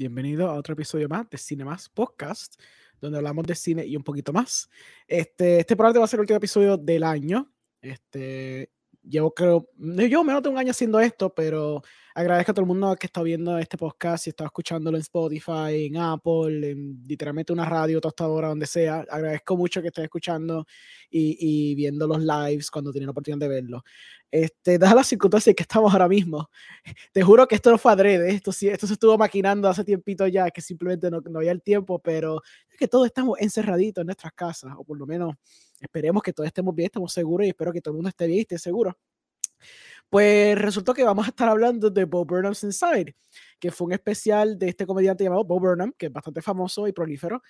Bienvenido a otro episodio más de Cine Más Podcast, donde hablamos de cine y un poquito más. Este, este probablemente va a ser el último episodio del año. Este, llevo creo, yo menos de un año haciendo esto, pero agradezco a todo el mundo que está viendo este podcast, si está escuchándolo en Spotify, en Apple, en literalmente una radio, tostadora, donde sea. Agradezco mucho que estén escuchando y, y viendo los lives cuando tienen la oportunidad de verlo. Este, dadas las circunstancias que estamos ahora mismo, te juro que esto no fue adrede, esto, esto se estuvo maquinando hace tiempito ya, que simplemente no, no había el tiempo, pero es que todos estamos encerraditos en nuestras casas, o por lo menos esperemos que todos estemos bien, estamos seguros y espero que todo el mundo esté bien y esté seguro. Pues resultó que vamos a estar hablando de Bo Burnham's Inside, que fue un especial de este comediante llamado Bo Burnham, que es bastante famoso y prolífero,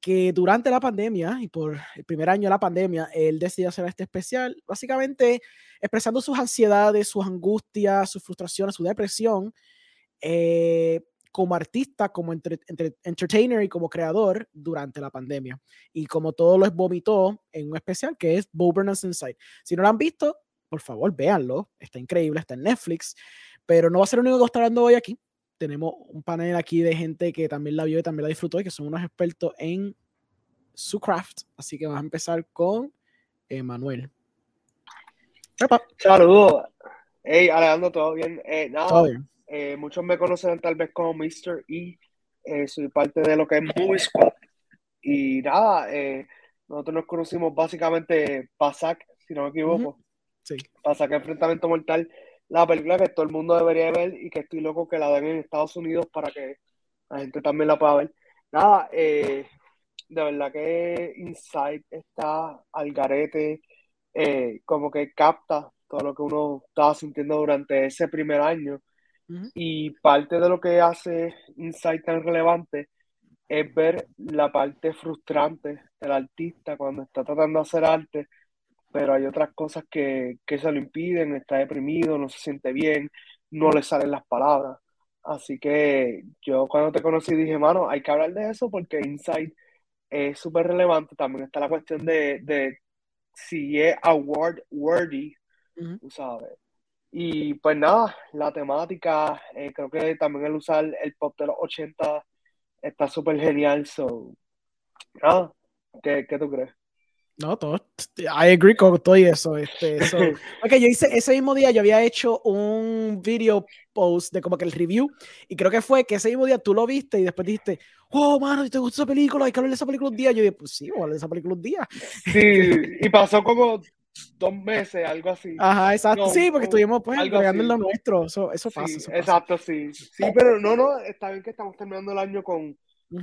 que durante la pandemia y por el primer año de la pandemia, él decidió hacer este especial, básicamente expresando sus ansiedades, sus angustias, sus frustraciones, su depresión, eh, como artista, como entre, entre, entertainer y como creador durante la pandemia. Y como todo lo vomitó en un especial que es Bo Burnham's Inside. Si no lo han visto, por favor, véanlo. Está increíble, está en Netflix. Pero no va a ser el único que está hablando hoy aquí. Tenemos un panel aquí de gente que también la vio y también la disfrutó y que son unos expertos en su craft. Así que vamos a empezar con Emanuel. Saludos. Hey, Alejandro, ¿todo bien? Eh, nada, ¿Todo bien? Eh, muchos me conocen tal vez como Mr. E. Eh, soy parte de lo que es Movie Squad. Y nada, eh, nosotros nos conocimos básicamente Pasac, si no me equivoco. Sí. Pasac Enfrentamiento Mortal, la película que todo el mundo debería ver y que estoy loco que la den en Estados Unidos para que la gente también la pueda ver. Nada, de verdad que Inside está al garete, como que capta todo lo que uno estaba sintiendo durante ese primer año y parte de lo que hace Insight tan relevante es ver la parte frustrante del artista cuando está tratando de hacer arte, pero hay otras cosas que, que se lo impiden, está deprimido, no se siente bien, no le salen las palabras. Así que yo cuando te conocí dije, mano, hay que hablar de eso porque Insight es súper relevante. También está la cuestión de, de si es award worthy, tú sabes. Y pues nada, la temática, eh, creo que también el usar el pop de los 80 está súper genial. So, nada, ¿qué, ¿qué, tú crees? No, todo, I agree con todo eso. Este, so, okay, yo hice ese mismo día, yo había hecho un video post de como que el review, y creo que fue que ese mismo día tú lo viste y después dijiste, oh, mano, si te gusta esa película, hay que hablar de esa película un día. Yo dije, pues sí, voy a hablar de esa película un día. Sí, y pasó como dos meses, algo así. Ajá, exacto. sí, porque estuvimos pues en lo nuestro. Eso, eso pasa. exacto, sí. Sí, pero no, no, está bien que estamos terminando el año con,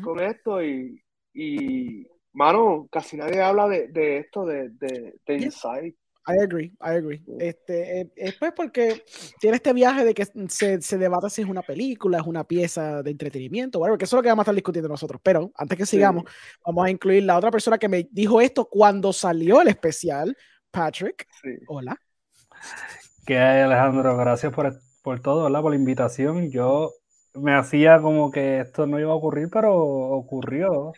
con esto y, y, mano, casi nadie habla de, de esto, de, de, de Inside. I agree, I agree. Este, eh, es pues porque tiene este viaje de que se, se debata si es una película, es una pieza de entretenimiento, whatever, que eso es lo que vamos a estar discutiendo nosotros. Pero antes que sigamos, vamos a incluir la otra persona que me dijo esto cuando salió el especial, Patrick. Hola. ¿Qué hay, Alejandro? Gracias por, por todo, ¿verdad? Por la invitación. Yo me hacía como que esto no iba a ocurrir, pero ocurrió.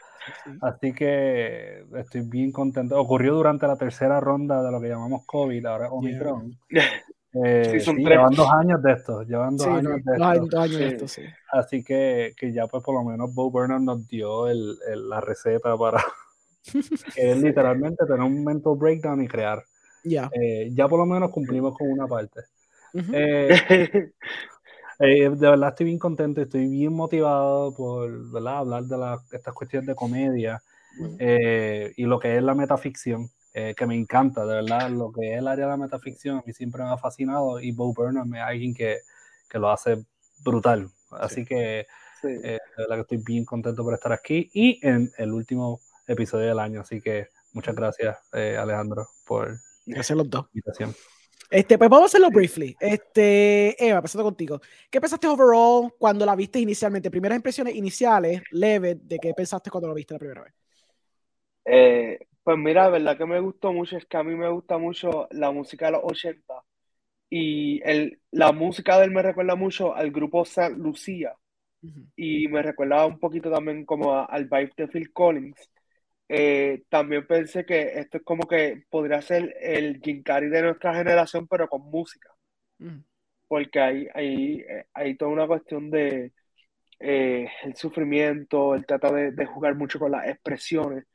Así que estoy bien contento. Ocurrió durante la tercera ronda de lo que llamamos COVID, ahora Omicron. Eh, sí, llevan dos años de esto, llevan dos años, de, esto. años de esto. Así que, que, ya pues por lo menos Bo Burnham nos dio el, el, la receta para, literalmente tener un mental breakdown y crear. Eh, ya por lo menos cumplimos con una parte. Eh, eh, de verdad estoy bien contento, estoy bien motivado por hablar de la, estas cuestiones de comedia y lo que es la metaficción, que me encanta, de verdad, lo que es el área de la metaficción, a mí siempre me ha fascinado y Bo Burnham es alguien que, que lo hace brutal. Así que de verdad que estoy bien contento por estar aquí y en el último episodio del año. Así que muchas gracias, eh, Alejandro, por gracias los dos. invitación. Este, pues vamos a hacerlo briefly. Este, Eva, pasando contigo. ¿Qué pensaste overall cuando la viste inicialmente? Primeras impresiones iniciales, leve, de qué pensaste cuando la viste la primera vez. Eh, pues mira, la verdad que me gustó mucho, es que a mí me gusta mucho la música de los 80 y el, la música de él me recuerda mucho al grupo San Lucía y me recuerda un poquito también como al vibe de Phil Collins. Eh, también pensé que esto es como que podría ser el Jim de nuestra generación, pero con música. Mm. Porque hay, hay, hay toda una cuestión de, eh, el sufrimiento, él trata de, jugar mucho con las expresiones,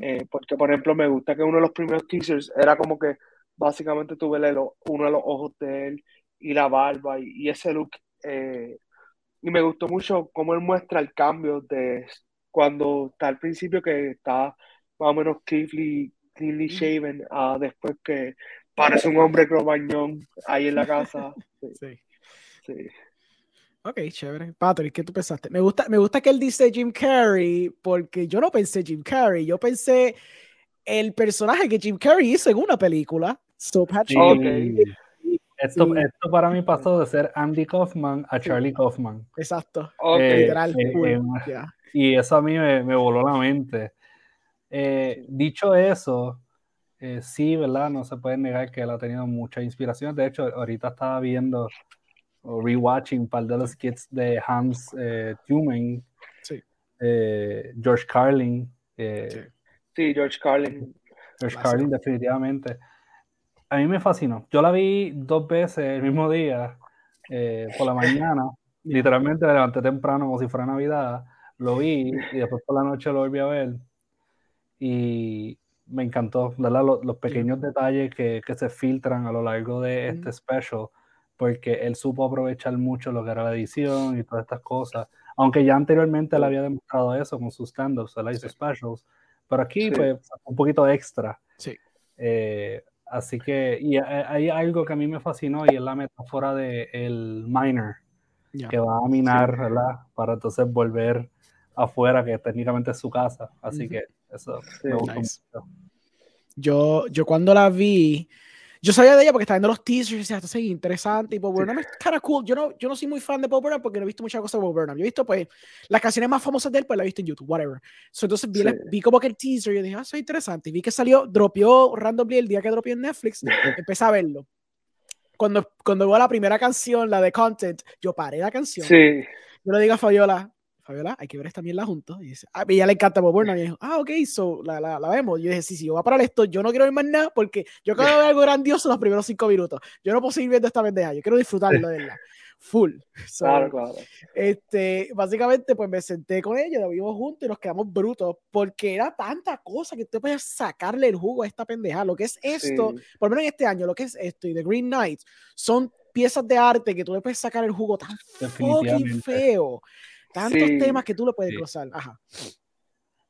eh, porque por ejemplo me gusta que uno de los primeros teasers era como que básicamente tuve uno de los ojos de él y la barba y, ese look, eh, y me gustó mucho cómo él muestra el cambio de cuando está al principio que está más o menos cleanly, cleanly shaven, a después que parece un hombre cromañón ahí en la casa. sí. sí. Ok, chévere. Patrick, ¿qué tú pensaste? Me gusta, me gusta que él dice Jim Carrey, porque yo no pensé Jim Carrey, yo pensé el personaje que Jim Carrey hizo en una película. So Patrick. Esto, esto, para mí pasó de ser Andy Kaufman a Charlie Kaufman. Exacto. Eh, literal. Eh, eh, y eso a mí me, me voló la mente. dicho eso, sí, ¿verdad? No se puede negar que él ha tenido mucha inspiración. De hecho, ahorita estaba viendo o rewatching un par de los kits de Hans eh, Tumen, eh, George Carlin. Eh, sí. George Carlin. George Carlin, definitivamente. A mí me fascinó. Yo la vi dos veces el mismo día, por la mañana. Literalmente me levanté temprano como si fuera Navidad. Lo vi y después por la noche lo volví a ver. Y me encantó, ¿verdad? Los, pequeños detalles que, que, se filtran a lo largo de este special porque él supo aprovechar mucho lo que era la edición y todas estas cosas, aunque ya anteriormente él había demostrado eso con sus stand-ups, él hizo specials, pero aquí pues un poquito extra. Sí. Eh, así que, y hay algo que a mí me fascinó y es la metáfora de el miner, que va a minar, ¿verdad? Para entonces volver afuera, que técnicamente es su casa. Así que eso me gustó mucho. Yo, yo cuando la vi, yo sabía de ella porque estaba viendo los teasers y decía, esto es interesante. Y Bob Burnham es cara cool. Yo no, yo no soy muy fan de Bob Burnham porque no he visto muchas cosas de Bob Burnham. Yo he visto, pues, las canciones más famosas de él, pues las he visto en YouTube, whatever. entonces vi, vi, como que el teaser y yo dije, ah, eso es interesante. Y vi que salió, dropeó randomly el día que dropeó en Netflix. empecé a verlo. Cuando, cuando veo la primera canción, la de Content, yo paré la canción. Sí. Yo le digo a Fabiola, Fabiola, hay que ver esta mierda juntos. Y dice, ah, y ella le encanta Bob Burnham. Y dijo, ah, ok, so, la, la, la, vemos. Y yo dije, sí, sí, yo voy a parar esto. Yo no quiero ver más nada porque yo quiero ver algo grandioso los primeros cinco minutos. Yo no puedo seguir viendo esta pendeja. Yo quiero disfrutarlo de verdad. Full. claro, claro. Este, básicamente, pues me senté con ella, lo vimos juntos y nos quedamos brutos porque era tanta cosa que tú puedes sacarle el jugo a esta pendeja. Lo que es esto, por lo menos en este año, lo que es esto y The Green Knight son piezas de arte que tú le puedes sacar el jugo tan fucking feo Tantos temas que tú lo puedes sí. Ajá.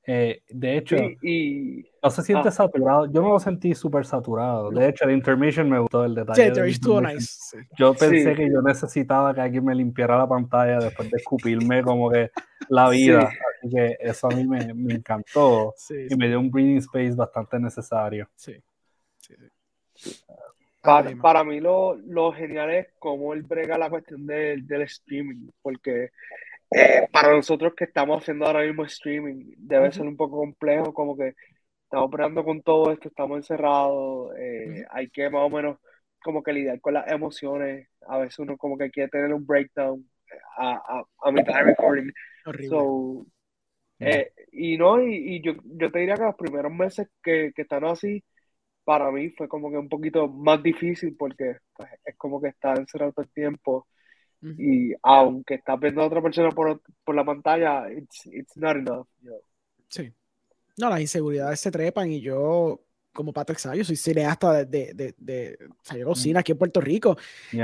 Eh, de hecho, y, no se siente ah. saturado. Yo me lo sentí súper saturado. De hecho, el intermission me gustó el detalle. Sí, estuvo nice. Yo pensé que yo necesitaba que alguien me limpiara la pantalla después de escupirme como que la vida. Así que eso a mí me, me encantó y me dio un breathing space bastante necesario. Sí. Para, para, mí lo, lo, genial es cómo él brega la cuestión del streaming, porque eh, para nosotros que estamos haciendo ahora mismo streaming, debe ser un poco complejo, como que estamos operando con todo esto, estamos encerrados, eh, hay que más o menos como que lidiar con las emociones, a veces uno como que quiere tener un breakdown a, a, a mitad de recording. So, eh, y no, y, yo, yo te diría que los primeros meses que, que están así, para mí fue como que un poquito más difícil porque pues, es como que estar encerrado todo el tiempo y aunque estás viendo a otra persona por, por la pantalla, it's, it's not enough. Sí. No, las inseguridades se trepan y yo, como Patrick sabe, yo soy cineasta de, de, de, de cocina aquí en Puerto Rico.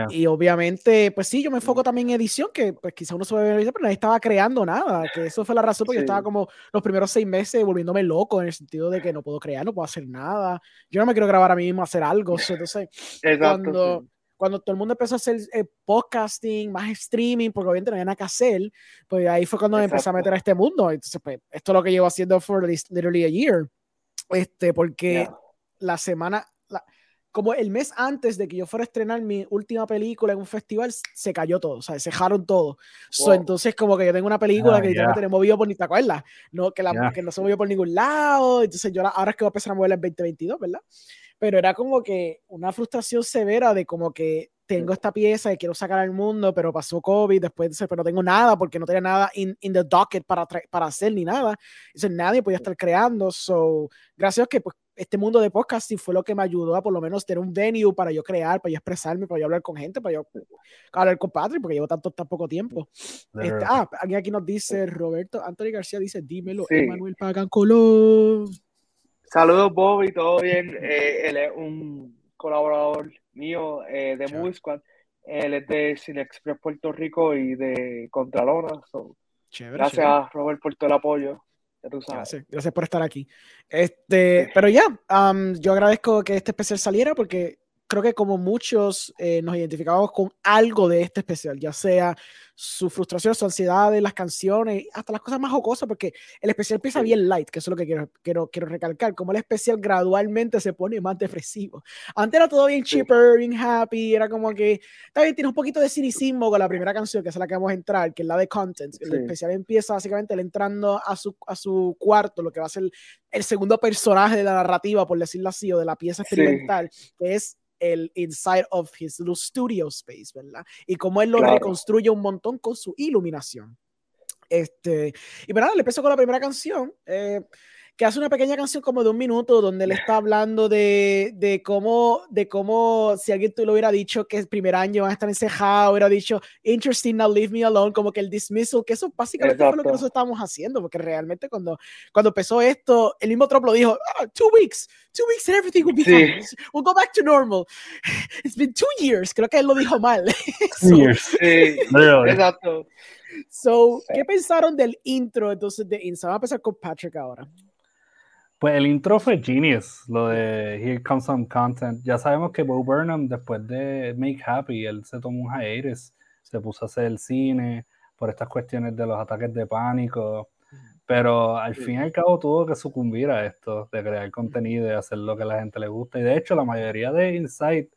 Y obviamente, pues sí, yo me enfoco también en edición, que pues quizá uno se ve pero nadie estaba creando nada, que eso fue la razón porque yo estaba como los primeros seis meses volviéndome loco en el sentido de que no puedo crear, no puedo hacer nada. Yo no me quiero grabar a mí mismo hacer algo. Entonces, Exacto, cuando cuando todo el mundo empezó a hacer eh, podcasting, más streaming, porque obviamente no había nada que hacer, pues ahí fue cuando me empecé a meter a este mundo. Entonces, pues, esto es lo que llevo haciendo for literally a year. Este, porque la semana, como el mes antes de que yo fuera a estrenar mi última película en un festival, se cayó todo, o sea, se dejaron todo. entonces, como que yo tengo una película ah, que literalmente no he movido por ni te acuerdas, no, que, la, que no se movió por ningún lado. Entonces, yo ahora, es que voy a empezar a moverla en 2022, ¿verdad? Pero era como que una frustración severa de como que tengo esta pieza y quiero sacar al mundo, pero pasó COVID, después pero no tengo nada porque no tenía nada in, in the docket para, para hacer ni nada. Entonces nadie podía estar creando. So, gracias que pues, este mundo de podcasting fue lo que me ayudó a por lo menos tener un venue para yo crear, para yo expresarme, para yo hablar con gente, para yo hablar con Patrick, porque llevo tanto tan poco tiempo. Este, ah, alguien aquí nos dice, Roberto, Anthony García dice, dímelo, Emanuel Pagan Colón. Saludos, Bobby, todo bien. Eh, él es un colaborador mío eh, de Movie Squad. Él es de Cine Express Puerto Rico y de Contralona. gracias, Robert, por todo el apoyo. Gracias, gracias por estar aquí. Este, pero ya, yo agradezco que este especial saliera porque creo que como muchos eh, nos identificamos con algo de este especial, ya sea su frustración, su ansiedad de las canciones, hasta las cosas más jocosas, porque el especial empieza bien light, que eso es lo que quiero, quiero, quiero recalcar, como el especial gradualmente se pone más depresivo. Antes era todo bien chipper, bien happy, era como que, también tiene un poquito de cinicismo con la primera canción, que es la que vamos a entrar, que es la de Content. El especial empieza básicamente él entrando a su, a su cuarto, lo que va a ser el segundo personaje de la narrativa, por decirlo así, o de la pieza experimental, que es el inside of his little studio space, ¿verdad? Y cómo él lo reconstruye un montón con su iluminación. Este, y verdad, le empezó con la primera canción. Eh, que hace una pequeña canción como de un minuto donde él está hablando de, de cómo, de cómo si alguien tú lo hubiera dicho que el primer año van a estar encejados, hubiera dicho, interesting, now leave me alone, como que el dismissal, que eso básicamente fue lo que nosotros estábamos haciendo, porque realmente cuando, cuando empezó esto, el mismo Trump lo dijo, ah, two weeks, two weeks and everything will be fine, we'll go back to normal. It's been two years, creo que él lo dijo mal. Two years. Sí, exacto. So, ¿qué pensaron del intro entonces de Insta? Vamos a empezar con Patrick ahora. Pues el intro fue genius, lo de Here Comes Some Content. Ya sabemos que Bo Burnham, después de Make Happy, él se tomó un hiatus, se puso a hacer el cine por estas cuestiones de los ataques de pánico. Pero al fin y al cabo tuvo que sucumbir a esto, de crear contenido y hacer lo que la gente le gusta. Y de hecho, la mayoría de Insight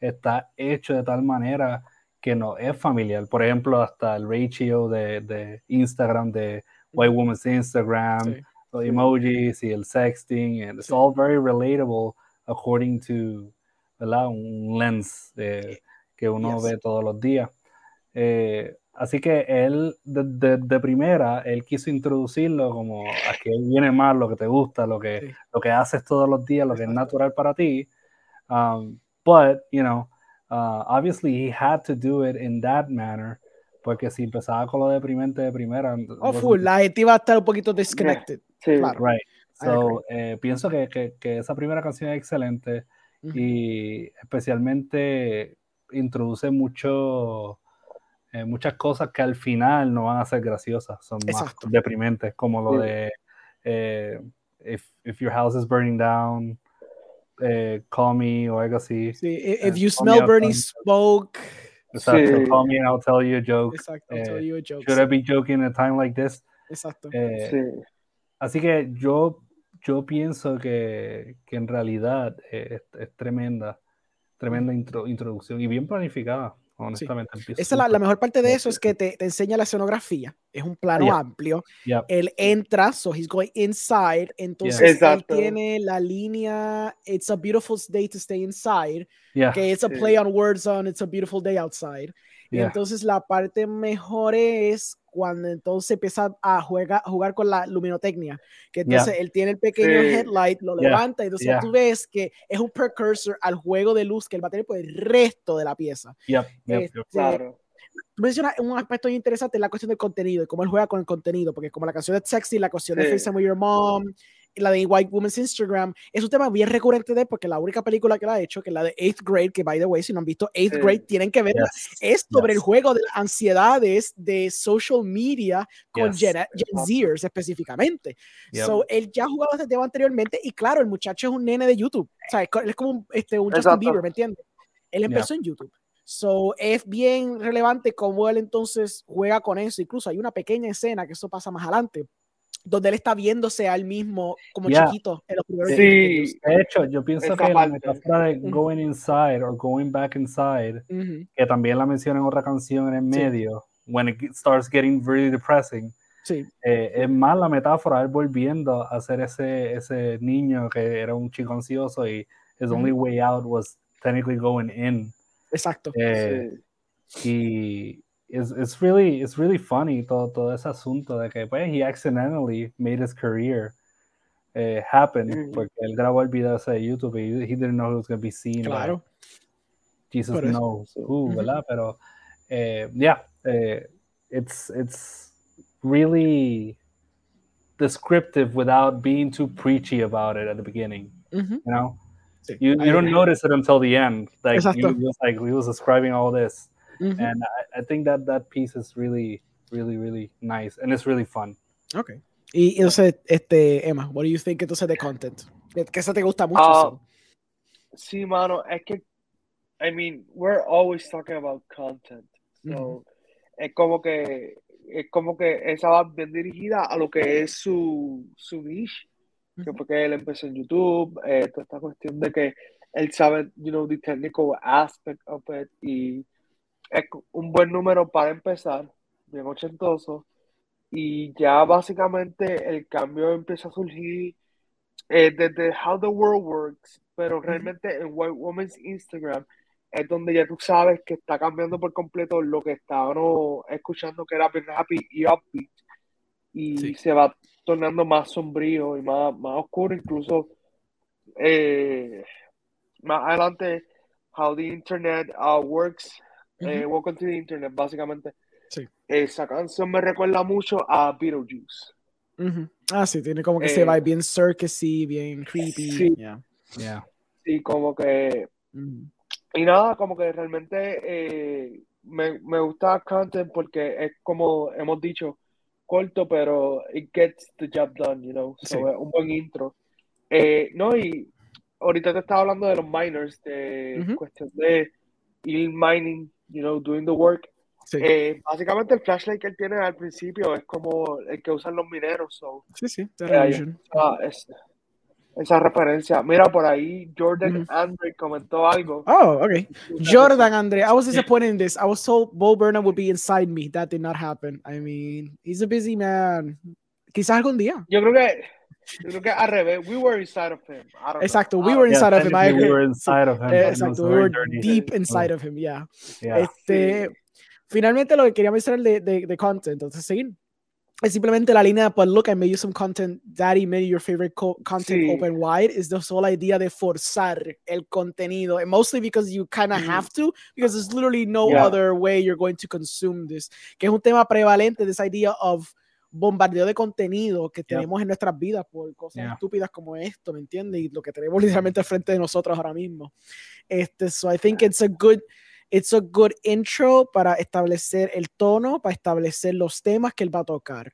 está hecho de tal manera que no es familiar. Por ejemplo, hasta el ratio de, de Instagram, de White Woman's Instagram emojis y el sexting, and it's all very relatable according to ¿verdad? un lens que uno ve todos los días. Eh, así que él, de, de, primera, él quiso introducirlo como que viene más lo que te gusta, lo que, lo que haces todos los días, lo que es natural para ti. Um, but, you know, uh, obviously he had to do it in that manner porque si empezaba con lo deprimente de primera. Oh, full, la gente iba a estar un poquito disconnected. Sí, claro. Right. So, eh, pienso que, que, que, esa primera canción es excelente y especialmente introduce mucho, eh, muchas cosas que al final no van a ser graciosas, son más deprimentes, como lo de eh, if, if, your house is burning down, call me o algo así. Sí, if you smell burning smoke. Exacto, sí. call me and I'll tell you a joke. Exacto, I'll tell you a joke. Should I be joking at a time like this? Exacto. sí. Así que yo, yo pienso que, que en realidad es, es, tremenda, tremenda introducción y bien planificada. Honestamente, Esa la, la, mejor parte de eso es que te, te enseña la escenografía. Es un plano amplio. Él entra, so he's going inside. Entonces él tiene la línea It's a beautiful day to stay inside. Que it's a play on words on It's a beautiful day outside. Y entonces la parte mejor es cuando entonces empieza a jugar, a jugar con la luminotecnia, que entonces él tiene el pequeño headlight, lo levanta y entonces tú ves que es un precursor al juego de luz que él va a tener por el resto de la pieza. Este, claro. Tú mencionas un aspecto interesante, la cuestión del contenido y cómo él juega con el contenido, porque como la canción de Sexy, la cuestión de Face with Your Mom, la de White Woman's Instagram, es un tema bien recurrente de porque la única película que la ha hecho, que es la de Eighth Grade, que by the way, si no han visto Eighth Grade, tienen que verla, es sobre el juego de ansiedades de social media con Gen, Zers específicamente. So, él ya ha jugado este tema anteriormente y claro, el muchacho es un nene de YouTube. O sea, él es como un, este, un Justin Bieber, ¿me entiendes? Él empezó en YouTube. So, es bien relevante cómo él entonces juega con eso. Incluso hay una pequeña escena que eso pasa más adelante, donde él está viéndose a él mismo como chiquito en los primeros Sí, de hecho, yo pienso que la metáfora de going inside or going back inside, que también la menciona en otra canción en el medio, when it starts getting really depressing, sí. Eh, es más la metáfora él volviendo a ser ese, ese niño que era un chico ansioso y his only way out was technically going in. Exacto. Eh, y it's, it's really it's really funny todo, todo ese asunto de que pues he accidentally made his career eh, happen, porque él grabó el video de YouTube y he didn't know he was going to be seen. Claro. Jesus knows who, ¿verdad? Pero, eh, yeah, eh, it's, it's really descriptive without being too preachy about it at the beginning. You know, you, you don't notice it until the end. Like he was like he was describing all this, and I, I, think that that piece is really, really, really nice, and it's really fun. Okay. Y entonces, este, Emma, what do you think entonces de content? ¿Qué se te gusta mucho? Uh, sí, mano, es que, I mean, we're always talking about content. So, es como que, es como que esa va bien dirigida a lo que es su, su niche, que porque él empezó en YouTube, eh, toda esta cuestión de que él sabe, you know, the technical aspect of it, y es un buen número para empezar, bien ochentoso, y ya básicamente el cambio empieza a surgir eh, desde How the World Works, pero realmente en White Woman's Instagram es donde ya tú sabes que está cambiando por completo lo que estábamos escuchando que era bien happy y upbeat y se va tornando más sombrío y más, más oscuro incluso eh, más adelante How the Internet uh, Works eh, Welcome to the Internet básicamente esa canción me recuerda mucho a Beetlejuice. Ah, sí, tiene como que se va eh, bien circusy, bien creepy. Sí, yeah. sí como que. Y nada, como que realmente eh, me, me gusta Content porque es como hemos dicho, corto, pero it gets the job done, you know. un buen intro. Eh, no, y ahorita te estaba hablando de los miners, de cuestión de ir mining, you know, doing the work. Eh, básicamente el flashlight que él tiene al principio es como el que usan los mineros. sí, sí, esa, referencia. Mira, por ahí Jordan Andre comentó algo. Oh, okay. Jordan Andre, I was disappointed in this. I was told Bo Burnham would be inside me. That did not happen. I mean, he's a busy man. Quizás algún día. Yo creo que yo creo que al revés, we were inside of him. Exacto, we were inside of him. We were inside of him. Exacto, we were deep inside of him, yeah. Este, Finalmente, lo que quería mencionar de, de, de content, entonces seguir. Es simplemente la línea, but look, I made you some content, daddy made your favorite content open wide, is the whole idea de forzar el contenido, and mostly because you kind of have to, because there's literally no other way you're going to consume this, que es un tema prevalente, this idea of bombardeo de contenido que tenemos en nuestras vidas por cosas estúpidas como esto, ¿me entiendes? Y lo que tenemos literalmente al frente de nosotros ahora mismo. Este, so I think it's a good it's a good intro para establecer el tono, para establecer los temas que él va a tocar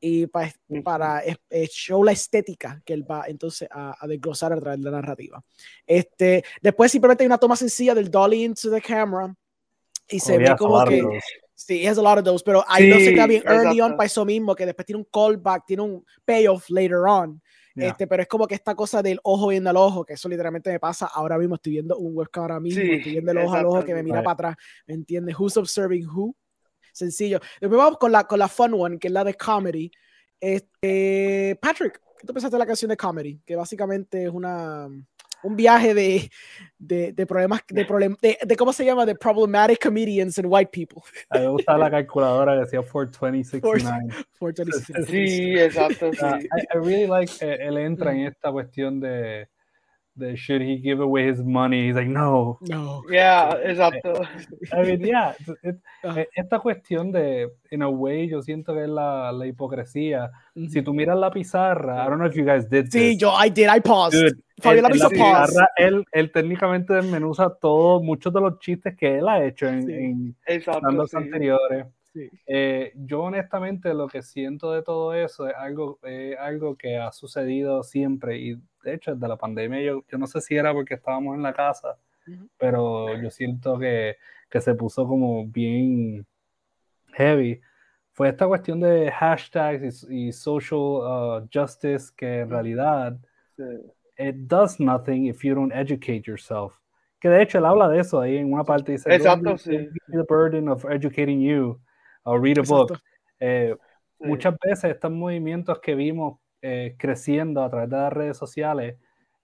y para, para show la estética que él va entonces a, a, desglosar a través de la narrativa. Este, después simplemente hay una toma sencilla del dolly into the camera y se oh, ve como que... Sí, has a lot of those, pero ahí no se queda bien early on para eso mismo, que después tiene un callback, tiene un payoff later on. Este, pero es como que esta cosa del ojo viendo al ojo, que eso literalmente me pasa ahora mismo. Estoy viendo un webcam ahora mismo, estoy viendo el ojo al ojo que me mira para atrás. ¿Me entiendes? Who's observing who? Sencillo. Después vamos con la, con la fun one, que es la de comedy. Este, Patrick, ¿qué tú pensaste de la canción de comedy? Que básicamente es una un viaje de, de, de problemas, de, problem, de, de, ¿cómo se llama? De problematic comedians and white people. A mí me gusta la calculadora que decía 42069. 42069. Sí, exacto. Sí. I, I, really like, eh, él entra en esta cuestión de de should he give away his money? He's like, no. No. Yeah, exacto. I mean, yeah, ah. eh, esta cuestión de, in a way, yo siento que es la, la hipocresía. Si tú miras la pizarra, I don't know if you guys did Sí, yo, I did, I paused. Dude, él, la, pizarra, él, él, técnicamente desmenuza todo, muchos de los chistes que él ha hecho en, en los anteriores. Eh, yo honestamente lo que siento de todo eso es algo, eh, algo que ha sucedido siempre y de hecho desde la pandemia yo, yo no sé si era porque estábamos en la casa, pero yo siento que, que, se puso como bien heavy. Fue esta cuestión de hashtags y, social uh, justice que en realidad it does nothing if you don't educate yourself. Que de hecho él habla de eso ahí en una parte dice Exacto, sí. the burden of educating you o read a book. Eh, muchas veces estos movimientos que vimos eh, creciendo a través de las redes sociales,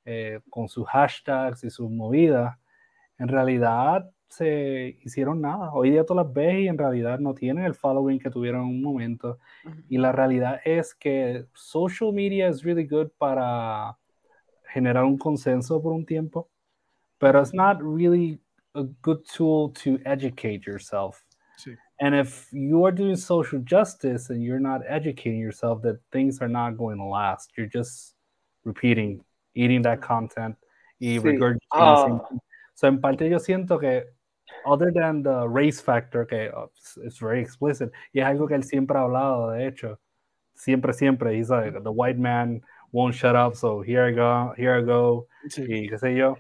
eh, con sus hashtags y sus movidas, en realidad se hicieron nada. Hoy día todas las ves y en realidad no tienen el following que tuvieron en un momento. Y la realidad es que social media es really good para generar un consenso por un tiempo, pero it's not really a good tool to educate yourself. And if you are doing social justice and you're not educating yourself that things are not going to last, you're just repeating, eating that content y regurgitating. Uh, so en parte yo siento que other than the race factor, que uh, it's very explicit, y es algo que él siempre ha hablado, de hecho, siempre, siempre, he's like, the white man won't shut up, so here I go, here I go, sí. y qué sé yo.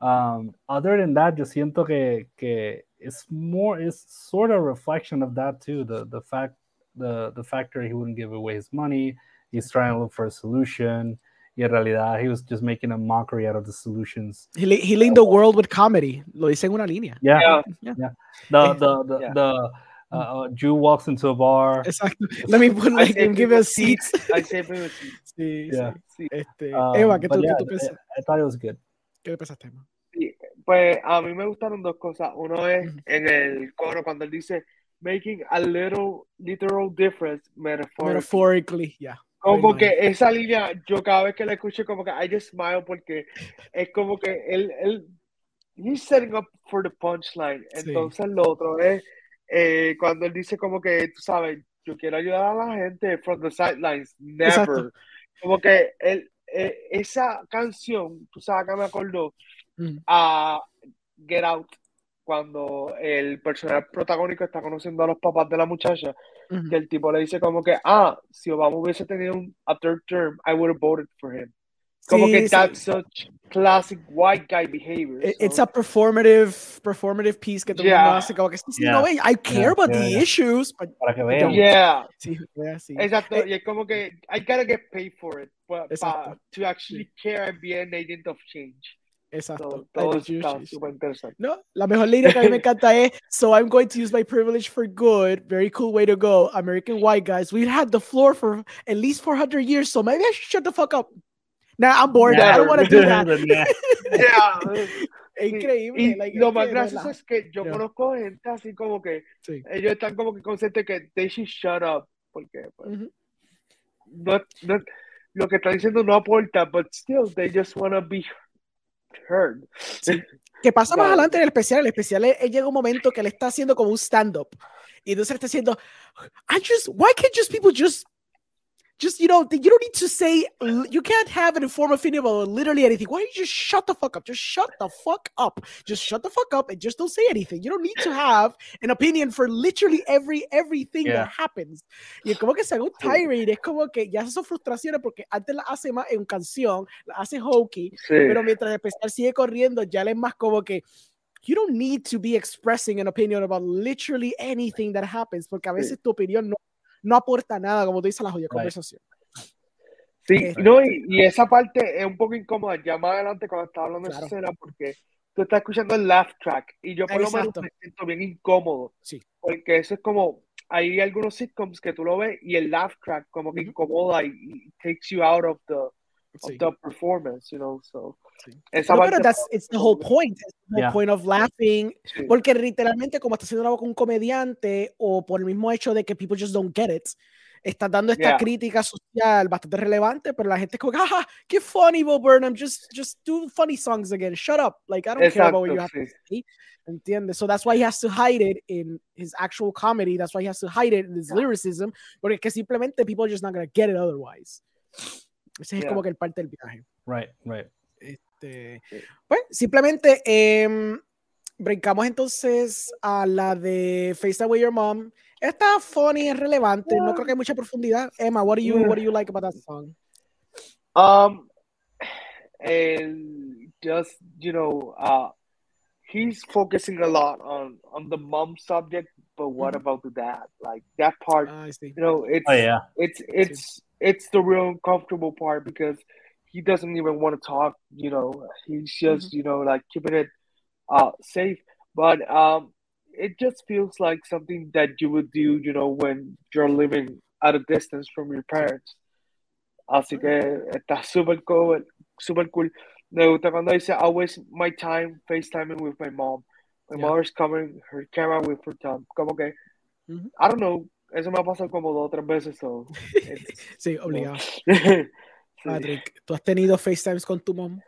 Um, other than that, yo siento que, que it's more it's sort of a reflection of that too the the fact the the factor he wouldn't give away his money he's trying to look for a solution y en realidad he was just making a mockery out of the solutions he, he linked the world with comedy lo dice en una línea yeah yeah, yeah. yeah. the the the, yeah. the uh, uh, Jew walks into a bar. Exacto. Let me put like him give us seats. I say seats. Sí, yeah. sí. Este, um, Eva, ¿qué tú, yeah, ¿qué tú piensas? I, I thought it was good. ¿Qué pensaste, Emma? Pues a mí me gustaron dos cosas. Uno es en el coro cuando él dice making a little literal difference metaphorically. Metaphorically, yeah. Como que esa línea, yo cada vez que la escucho, como que I just smile porque es como que él, él he's setting up for the punchline. Entonces lo otro es eh, cuando él dice como que, tú sabes, yo quiero ayudar a la gente from the sidelines, never. Como que él, eh, esa canción, tú sabes que me acordó, a Get Out cuando el personaje protagónico está conociendo a los papás de la muchacha, que el tipo le dice como que, ah, si Obama hubiese tenido un a third term, I would have voted for him. Como que that's such classic white guy behavior. It's a performative, performative piece que todo el mundo hace como que sí, no, way, I care about the issues. Para que vean. Yeah. Sí, Exacto, eh, y es como que I gotta get paid for it, but, to actually care and be an agent of change. Exacto. Todo, súper interesante. No, la mejor línea que a mí me encanta es So I'm going to use my privilege for good. Very cool way to go. American white guys. We've had the floor for at least 400 years, so maybe I should shut the fuck up. Nah, I'm bored. I don't want to do that. yeah. Increíble. Y like, lo más gracioso es que yo conozco gente así como que ellos están como que conscientes que they should shut up. Porque pues, no, no, lo que están diciendo no aporta, but still they just want to be heard. Que pasa más adelante en el especial. El especial él, llega un momento que él está haciendo como un stand-up. Y entonces está diciendo, I just, why can't just people just just you know you don't need to say you can't have an informed opinion about literally anything. Why don't you just shut the fuck up? Just shut the fuck up. Just shut the fuck up and just don't say anything. You don't need to have an opinion for literally every everything that happens. Y es como que se haga un tirade es como que ya son frustraciones porque antes la hace más en canción la hace hokey pero mientras el especial sigue corriendo ya le es más como que you don't need to be expressing an opinion about literally anything that happens porque a veces tu opinión no no aporta nada, como tú dices, a la joya conversación. Sí, este, no, y, esa parte es un poco incómoda ya más adelante cuando estaba hablando de esa escena, porque tú estás escuchando el laugh track y yo por lo menos me siento bien incómodo. Sí. Porque eso es como, hay algunos sitcoms que tú lo ves y el laugh track como que incomoda y, takes you out of the, of the performance, you know, so. Esa no, pero that's, it's the whole point. It's the whole point of laughing. Porque literalmente, como está haciendo algo con un comediante o por el mismo hecho de que people just don't get it, está dando esta crítica social bastante relevante, pero la gente es como, ah, qué funny, Bo Burnham, just, just do funny songs again, shut up, like I don't care about what you have to say. ¿Entiendes? So that's why he has to hide it in his actual comedy, that's why he has to hide it in his lyricism, porque que simplemente people are just not going to get it otherwise. Ese es como que el parte del viaje. Right, right. Este, pues simplemente eh, brincamos entonces a la de Face Away Your Mom. Está funny, es relevante, no creo que hay mucha profundidad. Emma, what do you what do you like about that song? Um, and just you know, uh, he's focusing a lot on on the mom subject, but what mm -hmm. about the dad? Like that part, uh, you know, it's oh, yeah. it's it's it's the real uncomfortable part because he doesn't even want to talk. You know, he's just mm-hmm. you know like keeping it uh, safe. But um, it just feels like something that you would do. You know, when you're living at a distance from your parents. Así que está super cool, super cool. Me gusta cuando dice I waste my time FaceTiming with my mom. My mother's coming, her camera with her thumb. Como que, I don't know, eso me ha pasado como dos o tres veces. So, sí, obligado. Patrick, ¿tú has tenido FaceTimes con tu mom?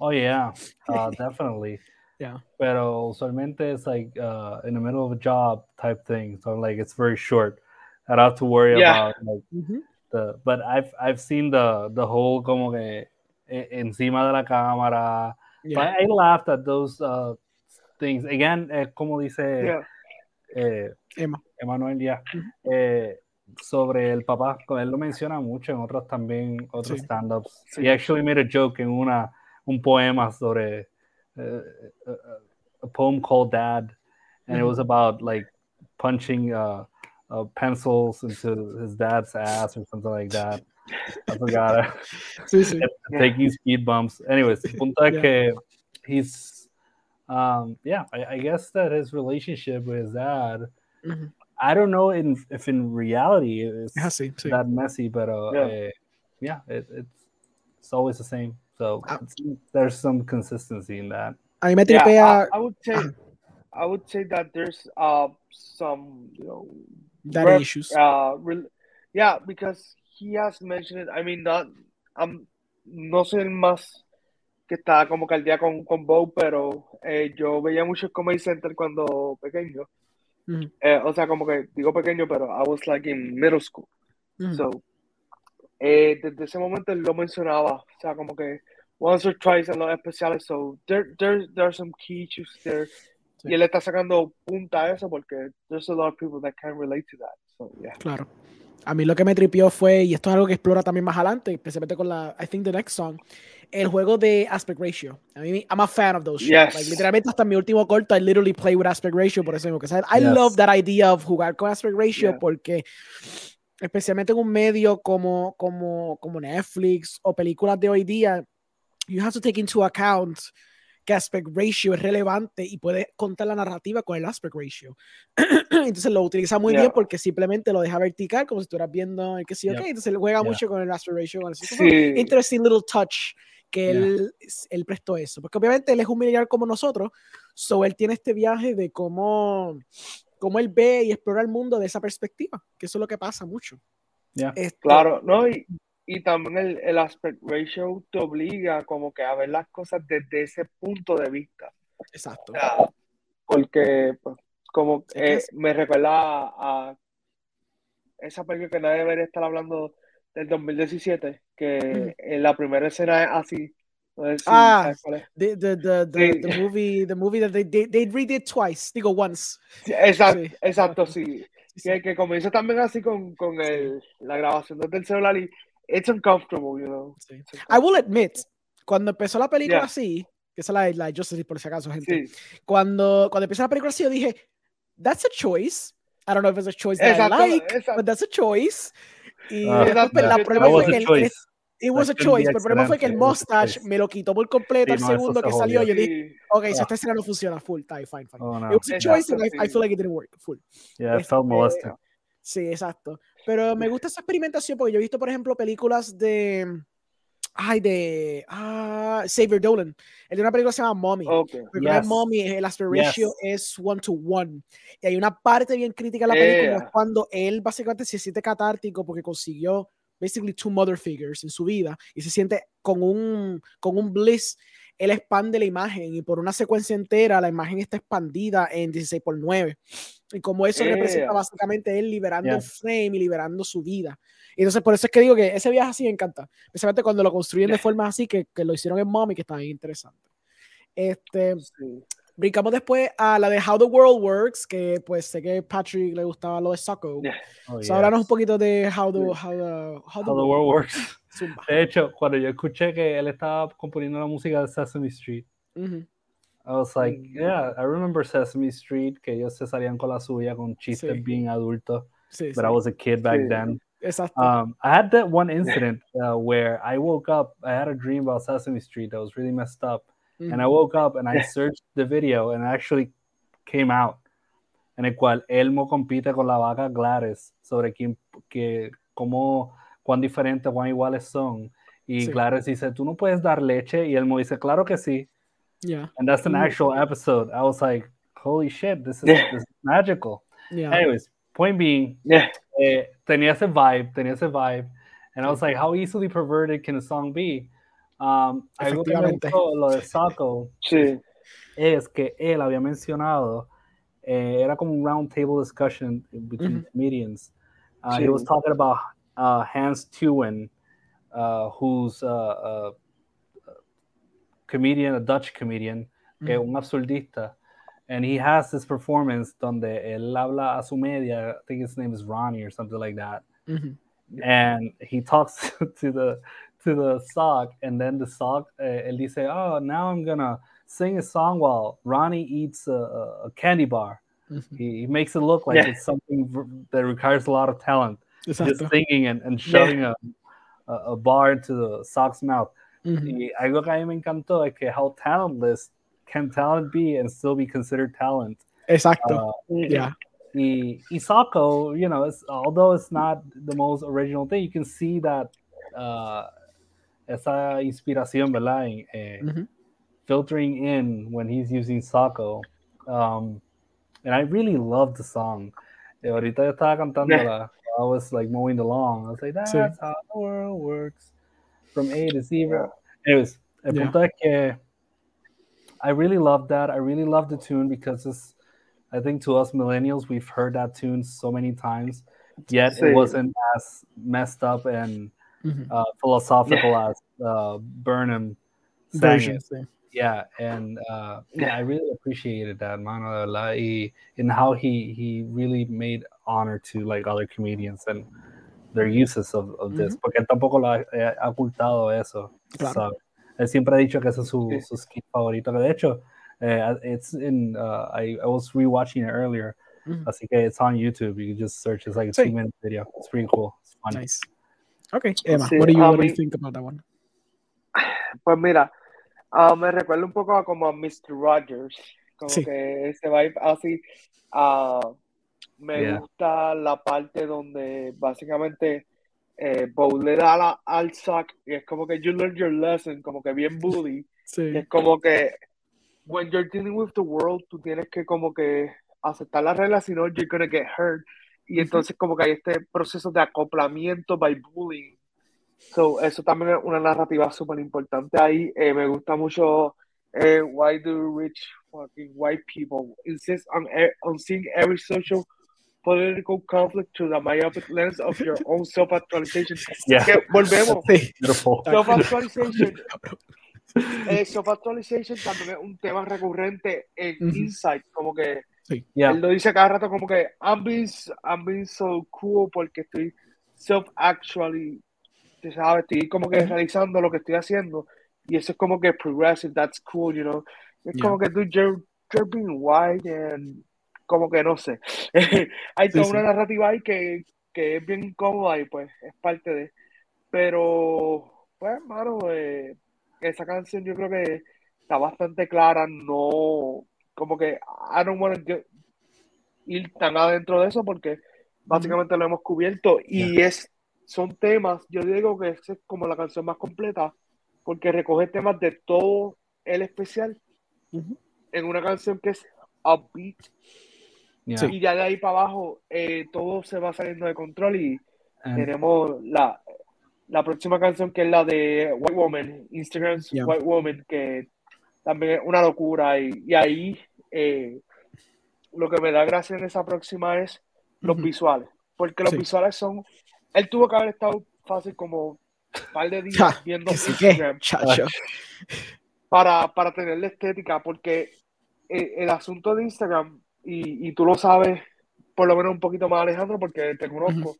Oh, yeah, uh, definitely. Yeah. Pero usualmente it's like uh, in the middle of a job type thing. So I'm like it's very short. I don't have to worry yeah. about like mm-hmm. the but I've I've seen the the whole como que encima de la cámara. Yeah. But I laughed at those uh, things. Again, eh, como dice yeah. eh, Emma. Emanuel ya. Eh, sobre el papá, él lo menciona mucho en otros también, otros sí. stand-ups. Sí. He actually made a joke en una, un poema sobre uh, a, a, poem called Dad, and mm-hmm. it was about like punching uh, uh, pencils into his dad's ass or something like that. I forgot. sí, sí. Taking speed bumps. Anyways, punto yeah. que he's, um, yeah, I, I, guess that his relationship with his dad. Mm-hmm. I don't know in, if in reality it's yeah, sí, sí. that messy, but uh, yeah, uh, yeah it, it's it's always the same. So uh, there's some consistency in that. A mí me tripea. Yeah, I, I, would say, I would say that there's uh some you know that rep, issues. Uh, re- yeah, because he has mentioned it. I mean, not I'm no soy el más que está como que al día con, con Bo, pero eh, yo veía mucho Comedy Center cuando pequeño. Mm-hmm. Eh, o sea, como que digo pequeño, pero I was like in middle school. Mm-hmm. So, eh, desde ese momento él lo mencionaba. O sea, como que once or twice en los especiales. So, there, there, there are some key issues there. Sí. Y él está sacando punta a eso porque there's a lot of people that can relate to that. So, yeah. Claro. A mí lo que me tripió fue, y esto es algo que explora también más adelante, especialmente con la, I think the next song, el juego de aspect ratio. A mí, I'm a fan of those yes. Like, literalmente hasta mi último corto, I literally play with aspect ratio por eso mismo. Que, I yes. love that idea of jugar con aspect ratio yeah. porque especialmente en un medio como, como, como Netflix o películas de hoy día, you have to take into account que aspect ratio es relevante y puede contar la narrativa con el aspect ratio. entonces lo utiliza muy yeah. bien porque simplemente lo deja vertical como si estuvieras viendo el que sí, yeah. ok, entonces juega yeah. mucho con el aspect ratio. Con el sí. Interesting little touch que él, él prestó eso, porque obviamente él es un militar como nosotros, so él tiene este viaje de cómo, cómo él ve y explora el mundo de esa perspectiva, que eso es lo que pasa mucho. Este, claro, ¿no? Y, y también el, el, aspect ratio te obliga como que a ver las cosas desde ese punto de vista. Exacto. O sea, porque pues, como eh, me recuerda a, a, esa película que nadie debería estar hablando del 2017, que en la primera escena es así. No si ah, the, the, the, the, sí. the, movie, the movie that they, they, they redid twice, digo once. Sí, exacto, sí. exacto, sí. Que, que comienza también así con, con el, la grabación desde el celular y it's uncomfortable, you know. I will admit, cuando empezó la película yeah. así, que es la, la Justice por si acaso, gente. Cuando, cuando empezó la película así, yo dije, that's a choice. I don't know if it's a choice that exacto, I like, exacto. but that's a choice. Y la prueba fue que el, it was a choice, pero el problema fue que el mustache me lo quitó por completo al sí, no, segundo que salió. Y yo dije, ok, so esta escena no funciona full, fine, fine, fine. Oh, no. It was a choice and I, I, feel like it didn't work full. Yeah, it felt molested. Sí, exacto. Pero me gusta esa experimentación porque yo he visto, por ejemplo, películas de. Ay, de. Ah, Xavier Dolan. El de una película que se llama Mommy. Okay. Yes. Mommy, el aspect ratio yes. es one to one. Y hay una parte bien crítica de la película yeah. cuando él básicamente se siente catártico porque consiguió basically two mother figures en su vida y se siente con un, con un bliss él expande la imagen y por una secuencia entera la imagen está expandida en 16 por 9 y como eso yeah. representa básicamente él liberando yeah. el frame y liberando su vida. Y entonces por eso es que digo que ese viaje así me encanta. Especialmente cuando lo construyen yeah. de forma así que, que, lo hicieron en Mommy que está bien interesante. Este sí. brincamos después a la de How the World Works que pues sé que a Patrick le gustaba lo de Socko. Oh, so, háblanos un poquito de How the, how the, how the, how the world, world works Zumba. De hecho, cuando yo escuché que él estaba componiendo la música de Sesame Street, uh -huh. I was like, mm. yeah, I remember Sesame Street, que ellos se salían con la suya con chistes sí. bien adultos. Sí, but sí. I was a kid back then. Exacto. Um, I had that one incident uh, where I woke up, I had a dream about Sesame Street that was really messed up. Mm -hmm. And I woke up and I searched the video and it actually came out. En el cual Elmo compite con la vaca Gladys sobre quién, que, cómo cuán diferentes, cuán iguales son. Y sí. Gladys dice, tú no puedes dar leche. Y Elmo dice, claro que sí. Yeah. And that's an actual episode. I was like, holy shit, this is, this is magical. Yeah. Anyways, point being, yeah. Eh, tenía ese vibe, tenía ese vibe. And I was like, how easily perverted can a song be? Um, algo que me gustó, lo de Sako, sí. es que él había mencionado, eh, era como un round table discussion between mm -hmm. comedians. Uh, sí. He was talking about uh, Hans Tuwen, uh, who's a, a, comedian, a Dutch comedian, mm -hmm. que un absurdista. And he has this performance donde él habla a su media, I think his name is Ronnie or something like that. Mm -hmm. And he talks to the to the sock, and then the sock, uh, él say, oh, now I'm gonna sing a song while Ronnie eats a, a candy bar. Mm-hmm. He, he, makes it look like yeah. it's something that requires a lot of talent. Exacto. Just singing and, and shoving yeah. a, a, bar into the sock's mouth. Mm-hmm. Y algo que a mí me encantó es que how talentless can talent be and still be considered talent. Exacto. Uh, yeah. Y, y Sako, you know, it's, although it's not the most original thing, you can see that uh, esa inspiración, ¿verdad? Eh, mm-hmm. Filtering in when he's using Sako. Um, and I really love the song. Eh, ahorita yo estaba cantándola. I was like mowing the lawn. I was like, that's sí. how the world works. From A to Z. Anyways, el yeah. punto que I really love that. I really love the tune because it's, I think to us millennials, we've heard that tune so many times, yet sí. it wasn't as messed up and mm-hmm. uh, philosophical yeah. as uh, Burnham version. Yeah, and uh, yeah, I really appreciated that, man. Y, and how he he really made honor to like other comedians and their uses of, of this, mm-hmm. porque él tampoco lo ha, eh, ha ocultado eso. Claro. So, él siempre ha dicho que ese es su, su skit favorito. De hecho, uh, it's in. Uh, I, I was rewatching it earlier. Mm-hmm. Así que it's on YouTube. You can just search. It's like a sí. two minute video. It's pretty cool. It's fun. Nice. Okay, Emma, sí, what, do you, what do you think about that one? Pues mira, uh, me recuerda un poco a como a Mr. Rogers, como sí. que ese vibe así. Uh, me yeah. gusta la parte donde básicamente eh, le da la, al sack y es como que you learned your lesson, como que bien bully. Sí. Es como que when you're dealing with the world, tú tienes que como que aceptar las reglas, si no, you're gonna get hurt. Y entonces como que hay este proceso de acoplamiento by bullying. So, eso también es una narrativa súper importante ahí. Eh, me gusta mucho eh, Why do rich fucking white people insist on, on seeing every social political conflict through the myopic lens of your own self-actualization. Yeah. Que volvemos. Sí. Self-actualization. eh, self-actualization también es un tema recurrente en mm -hmm. Insight, como que Sí. Yeah. Él lo dice cada rato como que I'm being, I'm being so cool porque estoy self-actually, ¿sabes? Estoy como que realizando lo que estoy haciendo y eso es como que progressive, that's cool, you know. Es yeah. como que tú, you're, you're being white and como que no sé. Hay toda sí, una sí. narrativa ahí que, que es bien incómoda y pues es parte de. Pero, pues, hermano, eh, esa canción yo creo que está bastante clara, no como que I don't want to ir tan adentro de eso porque básicamente lo hemos cubierto y es son temas, yo digo que es como la canción más completa porque recoge temas de todo el especial en una canción que es upbeat y ya de ahí para abajo eh, todo se va saliendo de control y tenemos la, la próxima canción que es la de White Woman, Instagram's White Woman, que también es una locura. Y, y ahí eh, lo que me da gracia en esa próxima es los visuales, porque los sí. visuales son, él tuvo que haber estado fácil como un par de días viendo Instagram para, para tener la estética, porque el, el asunto de Instagram, y, y, tú lo sabes por lo menos un poquito más Alejandro, porque te conozco, uh -huh.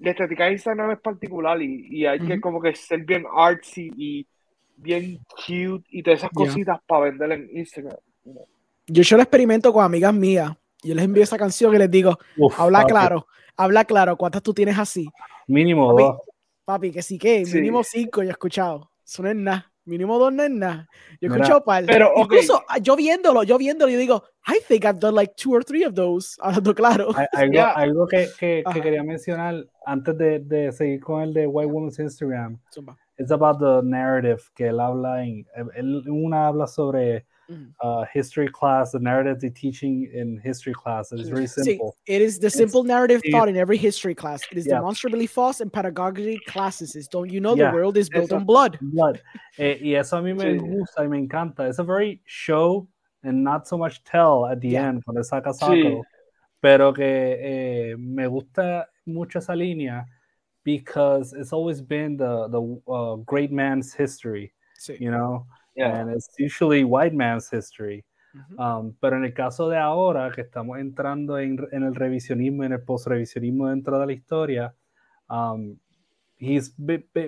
la estética de Instagram es particular y, y hay uh -huh. que como que ser bien artsy y bien cute y todas esas cositas yeah. para vender en Instagram. Yo hecho el experimento con amigas mías. Yo les envío esa canción y les digo, Uf, habla papi. claro, habla claro, ¿cuántas tú tienes así? Mínimo papi, dos. Papi, que sí que, sí. mínimo cinco yo he escuchado. Eso no es nada. Mínimo dos nada. Yo he escuchado par. Pero, okay. Incluso ah, yo viéndolo, yo viéndolo, yo digo, I think I've done like two or three of those. Hablando claro. Algo, yeah. algo que, que, que, quería mencionar antes de, de, seguir con el de White Woman's Instagram. Zumba. It's about the narrative que él habla en, él, una habla sobre mm. uh, history class, the narrative they're teaching in history class. It is very simple. See, it is the simple narrative thought in every history class. It is yeah. demonstrably false and pedagogy classes. Don't you know yeah. the world is built on blood? Blood. eh, y eso a mí me gusta y me encanta. It's a very show and not so much tell at the yeah. end cuando saca saco. Sí. Pero que eh, me gusta mucho esa línea because it's always been the the uh, great man's history, sí. you know, yeah. and it's usually white man's history. um, pero en el caso de ahora, que estamos entrando en, en el revisionismo, en el post-revisionismo dentro de la historia, um, he's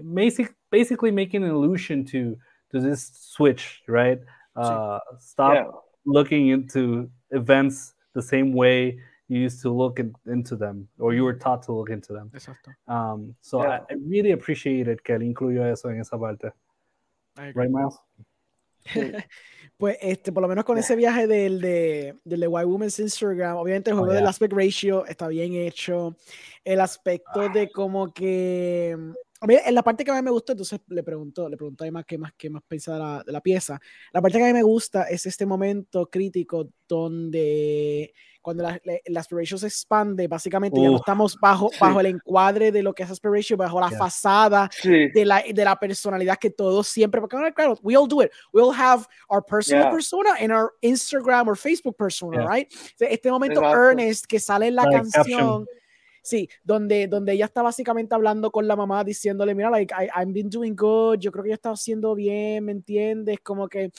basic, basically making an allusion to, to this switch, right? Uh. Stop yeah. looking into events the same way you used to look in, into them or you were taught to look into them. Exacto. Um, so yeah. I, I, really appreciated que él incluyó eso en esa parte. Right, Miles? pues este, por lo menos con ese viaje del de, del de White Woman's Instagram, obviamente el juego oh, yeah. del aspect ratio está bien hecho. El aspecto de como que a mí, en la parte que a mí me gusta, entonces le pregunto, le pregunto a Emma qué más, qué más piensa de la, de la pieza. La parte que a mí me gusta es este momento crítico donde cuando la, la, Aspiration se expande, básicamente ya no estamos bajo, bajo el encuadre de lo que es Aspiration, bajo la fasada de, la, de la personalidad que todos siempre, porque claro, we all do it. We all have our personal persona and our Instagram or Facebook persona, right? Este momento Ernest que sale en la canción. Sí, donde, donde ella está básicamente hablando con la mamá diciéndole, mira, like, I, I've been doing good, yo creo que yo he estado haciendo bien, ¿me entiendes? Como que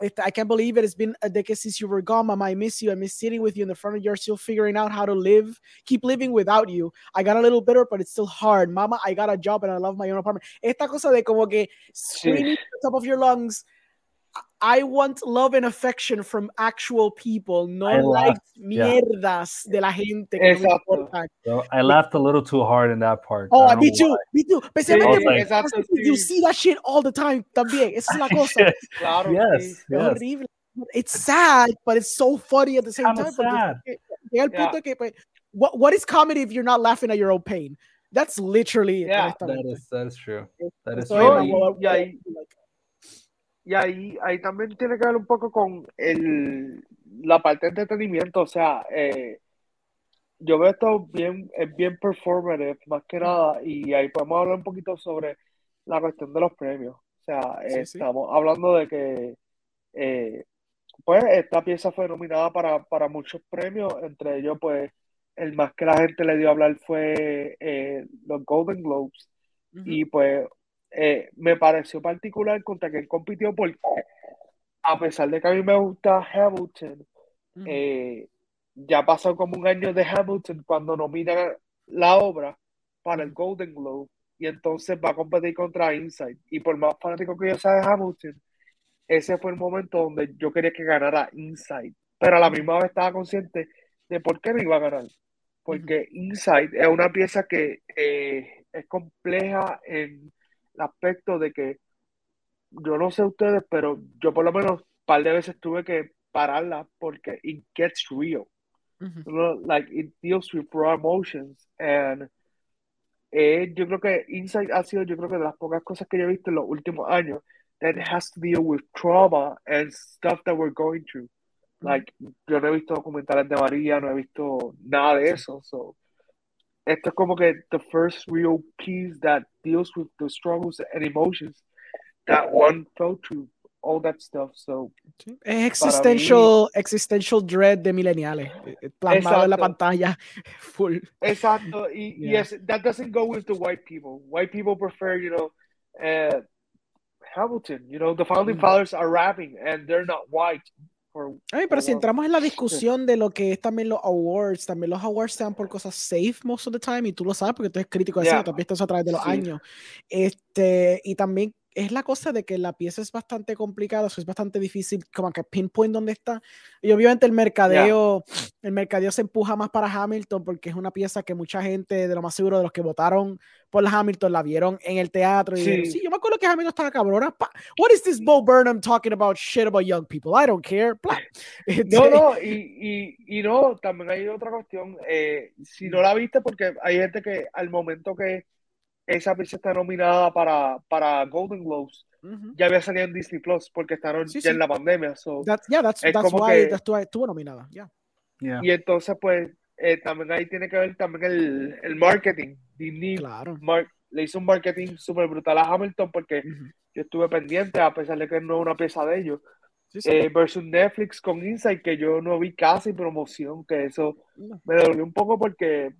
I can't believe it. It's been uh, a decade since you were gone, Mama. I miss you. I miss sitting with you in the front of your still figuring out how to live, keep living without you. I got a little bitter, but it's still hard. Mama, I got a job and I love my own apartment. Esta cosa de como que screaming sí. at the top of your lungs, I want love and affection from actual people, no I like mierdas yeah. de la gente. Que no so I laughed a little too hard in that part. Oh, me too, why. me too. Especialmente like, you see that shit all the time también. Esa es la cosa. claro. Yes, yes. horrible. It's sad, but it's so funny at the same time. Sad. Llega el punto que, pues, what, what is comedy if you're not laughing at your own pain? That's literally. Yeah, that is, that is true. That is true. Yeah, y ahí, ahí también tiene que ver un poco con el, la parte de entretenimiento, o sea, eh, yo veo esto bien, es bien performative, más que nada, y ahí podemos hablar un poquito sobre la cuestión de los premios. O sea, estamos hablando de que, eh, pues, esta pieza fue nominada para, para, muchos premios, entre ellos, pues, el más que la gente le dio a hablar fue eh, los Golden Globes, y pues eh, me pareció particular contra quien compitió porque a pesar de que a mí me gusta Hamilton, eh, ya pasó como un año de Hamilton cuando nominan la obra para el Golden Globe y entonces va a competir contra Inside. Y por más fanático que yo sea de Hamilton, ese fue el momento donde yo quería que ganara Inside. Pero a la misma vez estaba consciente de por qué no iba a ganar. Porque Inside es una pieza que eh, es compleja en aspecto de que yo no sé ustedes, pero yo por lo menos un par de veces tuve que pararla porque it gets real. like it deals with raw emotions and eh, yo creo que Insight ha sido yo creo que de las pocas cosas que yo he visto en los últimos años that has to deal with trauma and stuff that we're going through. Like, yo no he visto documentales de María, no he visto nada de eso. So, esto es como que the first real piece that deals with the struggles and emotions that one felt through all that stuff. So existential, mí, existential dread de millennials, eh, plasmado en la pantalla full. Exacto. Y yeah. yes, that doesn't go with the white people. White people prefer, you know, uh, Hamilton. You know, the founding mm. fathers are rapping and they're not white. Ay, pero si entramos en la discusión de lo que es también los awards, también los awards se dan por cosas safe most of the time, y tú lo sabes porque tú eres crítico de eso, tú has visto eso a través de los sí. años. Este, y también es la cosa de que la pieza es bastante complicada, es bastante difícil como que pinpoint dónde está. Y obviamente el mercadeo, el mercadeo se empuja más para Hamilton porque es una pieza que mucha gente, de lo más seguro de los que votaron por la Hamilton, la vieron en el teatro. Y sí, dijeron, sí yo me acuerdo que Hamilton estaba cabrona. What is this Bo Burnham talking about shit about young people? I don't care. No, no, y, y, y, no, también hay otra cuestión. Eh, si no la viste, porque hay gente que al momento que esa pieza está nominada para, para Golden Globes, ya había salido en Disney Plus porque estaban ya en la pandemia. So, yeah, that's, that's why, estuvo nominada. Y entonces, pues, eh, también ahí tiene que ver también el, el marketing. Disney claro. le hizo un marketing súper brutal a Hamilton porque yo estuve pendiente, a pesar de que no es una pieza de ellos. Eh, versus Netflix con Insight, que yo no vi casi promoción, que eso me dolió un poco porque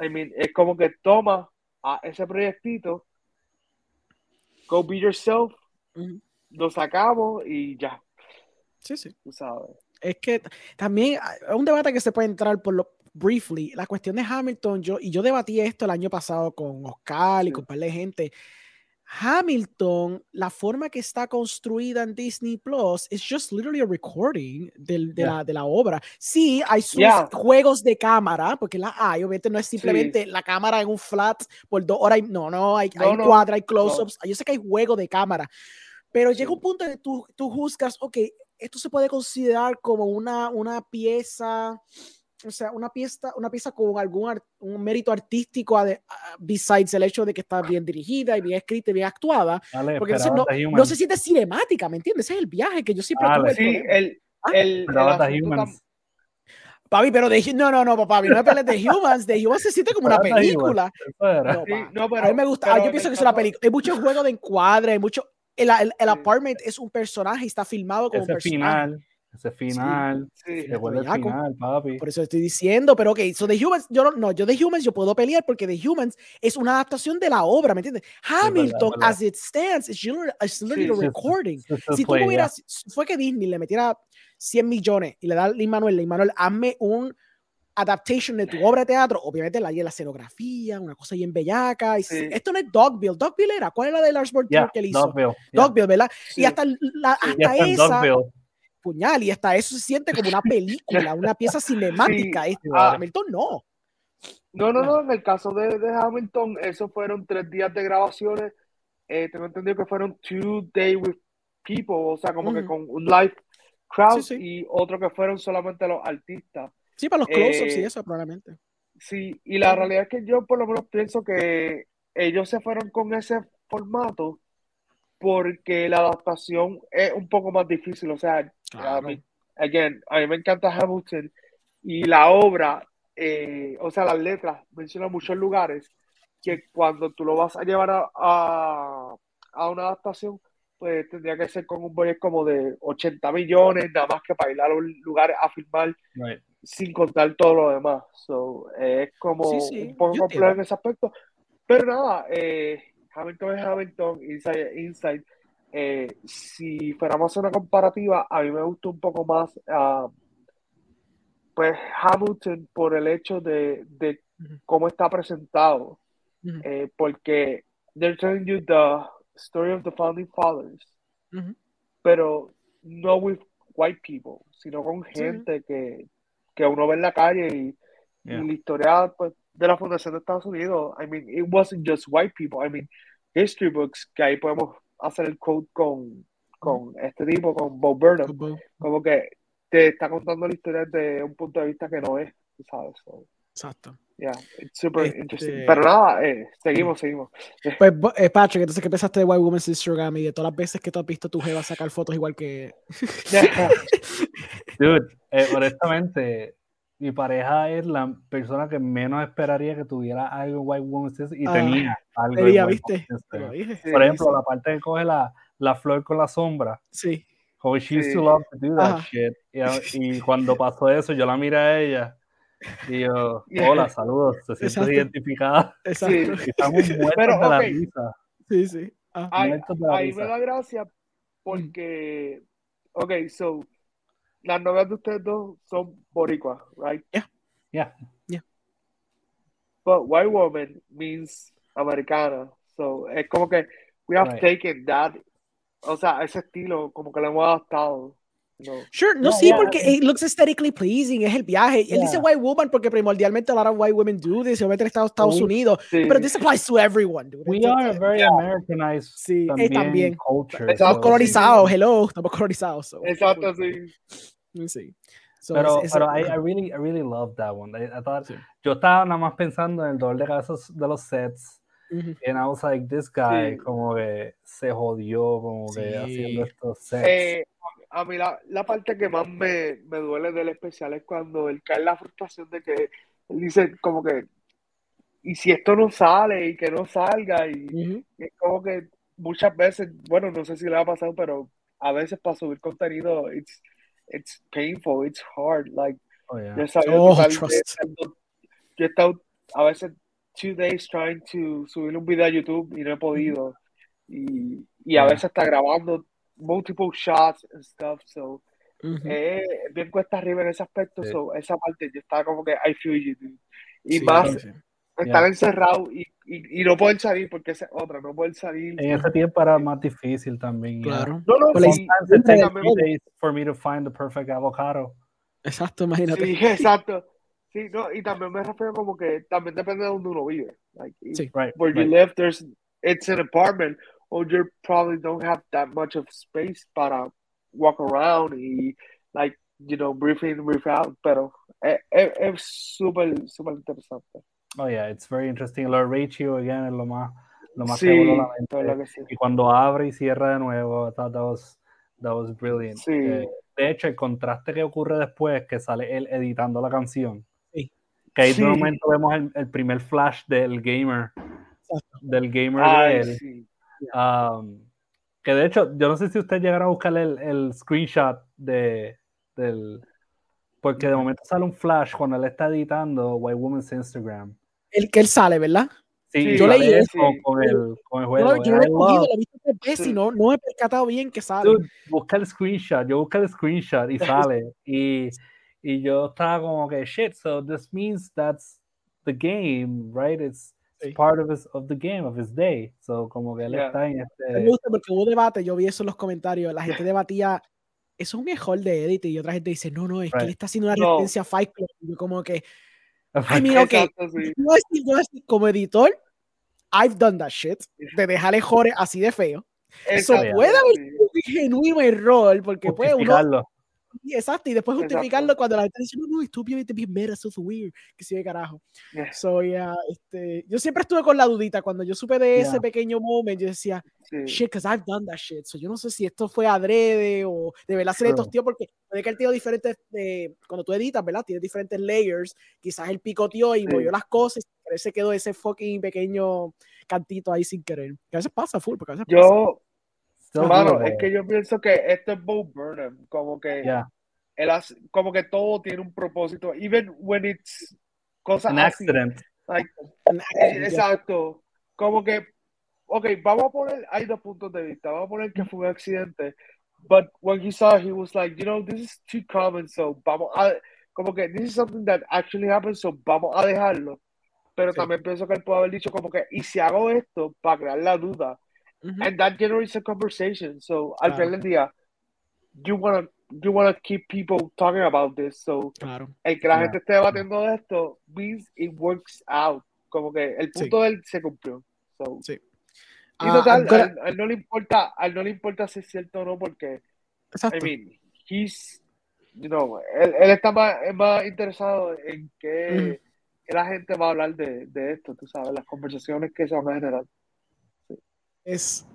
I mean, es como que toma a ese proyectito, go be yourself, lo sacamos y ya. Sí, sí. Tú sabes. Es que también es un debate que se puede entrar por lo briefly. La cuestión de Hamilton, yo, y yo debatí esto el año pasado con Oscar y con un par de gente. Hamilton, la forma que está construida en Disney Plus es just literally a recording de, la, de la obra. Sí, hay sus juegos de cámara, porque la hay, obviamente no es simplemente la cámara en un flat por dos horas. No, no, hay, hay cuadra, hay close-ups. Yo sé que hay juego de cámara, pero llega un punto en que tú, tú juzgas, ok, esto se puede considerar como una, una pieza o sea, una pieza, una pieza con algún un mérito artístico besides el hecho de que está bien dirigida y bien escrita y bien actuada, porque no, no, se siente cinemática, ¿me entiendes? Ese es el viaje que yo siempre tuve. Sí, el, ¿Ah? el. Papi, pero de, no, no, no, papi, no me pelees de Humans, de Humans se siente como una película. No, sí, no, pero, a mí me gusta, yo pienso que es una película, hay mucho juego de encuadre, hay mucho, el, el, el apartment es un personaje y está filmado como un personaje. Final ese final, sí, sí. final, papi. Por eso estoy diciendo, pero ok, so The Humans, yo no, no, yo The Humans yo puedo pelear porque The Humans es una adaptación de la obra, ¿me entiendes? Hamilton, as it stands, is literally a recording. si tú hubieras, fue que Disney le metiera 100 millones y le da a Lin Manuel, Lin Manuel, hazme un adaptation de tu obra de teatro, obviamente la, la escenografía, una cosa bien bellaca. Y Esto no es Dogville. Dogville era, ¿cuál era de Lars von yeah, que él hizo? Dogville, Dogville ¿verdad? Y hasta, la, hasta esa puñal y hasta eso se siente como una película, una pieza cinemática. Este, ah. Hamilton no. No, no, no, en el caso de, de Hamilton, esos fueron tres días de grabaciones. Eh, tengo entendido que fueron two days with people, o sea, como que con un live crowd y otro que fueron solamente los artistas. Sí, para los close-ups y eh, eso, probablemente. Sí, y la realidad es que yo por lo menos pienso que ellos se fueron con ese formato porque la adaptación es un poco más difícil. O sea, a, mí, again, a mí me encanta Hamilton y la obra, eh, o sea, las letras mencionan muchos lugares que cuando tú lo vas a llevar a, a, una adaptación, pues tendría que ser con un budget como de 80 millones, nada más que para ir a los lugares a filmar, sin contar todo lo demás. So, es como un poco complejo en ese aspecto. Pero nada, eh, Hamilton es Hamilton, Inside, Inside. Eh, si fuéramos a una comparativa, a mí me gusta un poco más ah, pues Hamilton por el hecho de, de cómo está presentado. Eh, porque they're telling you the story of the founding fathers, pero no with white people, sino con gente que, que uno ve en la calle y, y la historia pues, de la fundación de Estados Unidos, I mean, it wasn't just white people, I mean, history books, que ahí podemos hacer el code con, con este tipo, con Bob Burnham, como que te está contando la historia desde un punto de vista que no es, ¿sabes? Exacto. Yeah, it's super este interesting. Pero nada, eh, seguimos, seguimos. Pues, eh, Patrick, entonces, ¿qué pensaste de White Woman's Instagram y de todas las veces que tú has visto tu jeva sacar fotos igual que. Dude, eh, honestamente, mi pareja es la persona que menos esperaría que tuviera algo en White Woman y ah, tenía algo. Tenía, ¿viste? Por ejemplo, la parte que coge la, la, flor con la sombra. Sí. How she used to love to do that shit. Y, cuando pasó eso, yo la miré a ella y yo, hola, saludos, se siente identificada. Exacto. Sí. Estamos muertos Pero, de la risa. Sí, sí. Ah. Ahí, ahí me da gracia porque, ok, so las novelas de ustedes dos son boricuas, right? Yeah. Yeah. Yeah. But white woman means americana. So es como que we have taken that, o sea, ese estilo, como que lo hemos adaptado. No. Sure, no, sí, porque it looks aesthetically pleasing, es el viaje. Él dice white woman porque primordialmente a lot of white women do this, obviamente en Estados, Estados Unidos, pero this applies to everyone. Dude. We are very Americanized sí, también, también. culture. Estamos colonizados, hello, estamos colonizados. So. Exacto, sí. Sí. pero pero I, I, really, I really love that one. I, thought, Yo estaba nada más pensando en el dolor de cabeza de los sets, And I was like, this guy como que se jodió como que haciendo estos sets. Eh, a mí la, la, parte que más me, me, duele del especial es cuando él cae en la frustración de que él dice como que y si esto no sale y que no salga y, es como que muchas veces, bueno, no sé si le ha pasado, pero a veces para subir contenido it's, it's painful, it's hard, like oh, yeah. yo, oh, he estado a veces two days trying to subir un video a YouTube y no he podido. Y, y a veces está grabando multiple shots and stuff, so eh, bien cuesta arriba en ese aspecto, so esa parte yo estaba como que I feel you, dude. Y más estar encerrado y, y, y, no poder salir porque es otra, no poder salir. En ese tiempo era más difícil también. Claro. No, no, sí, for me to find the perfect avocado. Exacto, imagínate. Sí, exacto. Sí, no, y también me refiero como que también depende de donde uno vive. Like, sí, right, where right. you live, there's, it's an apartment, or you probably don't have that much of space para walk around y, like, you know, breathe in, breathe out, pero es súper, súper interesante. Oh, yeah, it's very interesting. Lo ratio, again, es lo más, lo más sí, que la mente. Sí. Y cuando abre y cierra de nuevo, that, that, was, that was brilliant. Sí. Eh, de hecho, el contraste que ocurre después, que sale él editando la canción, sí. que ahí de momento vemos el, el, primer flash del gamer, del gamer Ay, de él. Um, que de hecho, yo no sé si usted llegará a buscar el, el screenshot de, del... Porque de momento sale un flash cuando él está editando White Woman's Instagram. El que él sale, ¿verdad? Sí, yo leí eso con, el, con el juego. Yo, yo lo he cogido, lo he visto tres veces y no, no me he percatado bien que sale. Dude, busca el screenshot, yo busqué el screenshot y sale. y, y yo estaba como que, shit, so this means that's the game, right? It's, sí. part of, his, of the game, of his day. So, como que él yeah. está en este... Me gusta porque hubo debate, yo vi eso en los comentarios, la gente debatía, eso es un mejor de edit, y otra gente dice, no, no, es right. que él está haciendo una referencia no. a Fight Club. Y yo como que, I mean, okay, Exacto, sí. no es, no es, como editor, I've done that shit, de dejarle jores así de feo. Eso puede haber sí. sido un genuino error, porque puede uno... Exacto, y después justificarlo cuando la gente dice, no, no, esto obviamente bien mera, eso es weird, que sí de carajo. Yeah. So, yeah, este, yo siempre estuve con la dudita, cuando yo supe de ese Yeah. pequeño moment, yo decía, Sí. shit, because I've done that shit. So, yo no sé si esto fue adrede o de verdad se le True. tosteó, porque puede que él tiene diferentes, eh, cuando tú editas, ¿verdad? Tienes diferentes layers, quizás él picoteó y Sí. movió las cosas, y se quedó ese fucking pequeño cantito ahí sin querer. Que a veces pasa, full, porque a veces pasa. Still mano, doable. es que yo pienso que esto es Bo Burnham, como que Yeah. él hace, como que todo tiene un propósito, even when it's cosas An así. accident. Like, An eh, accident, exacto, como que, ok, vamos a poner, hay dos puntos de vista, vamos a poner que fue un accidente, but when he saw, he was like, you know, this is too common, so vamos a, como que this is something that actually happened, so vamos a dejarlo. Pero Sí. también pienso que él puede haber dicho como que, y si hago esto para crear la duda, Ujú. and that generates a conversation. So al Claro. final del día, you wanna you wanna keep people talking about this. So Claro. el que la gente esté debatiendo de esto means it works out. Como que el Sí. punto de él se cumplió. So, Sí. y Ah, total, I'm gonna- a, él- a él no le importa, a él no le importa si es cierto o no, porque Exacto. I mean, he's you know, él, él está más, es más interesado en que, que la gente va a hablar de, de esto, tú sabes, las conversaciones que se van a generar. Es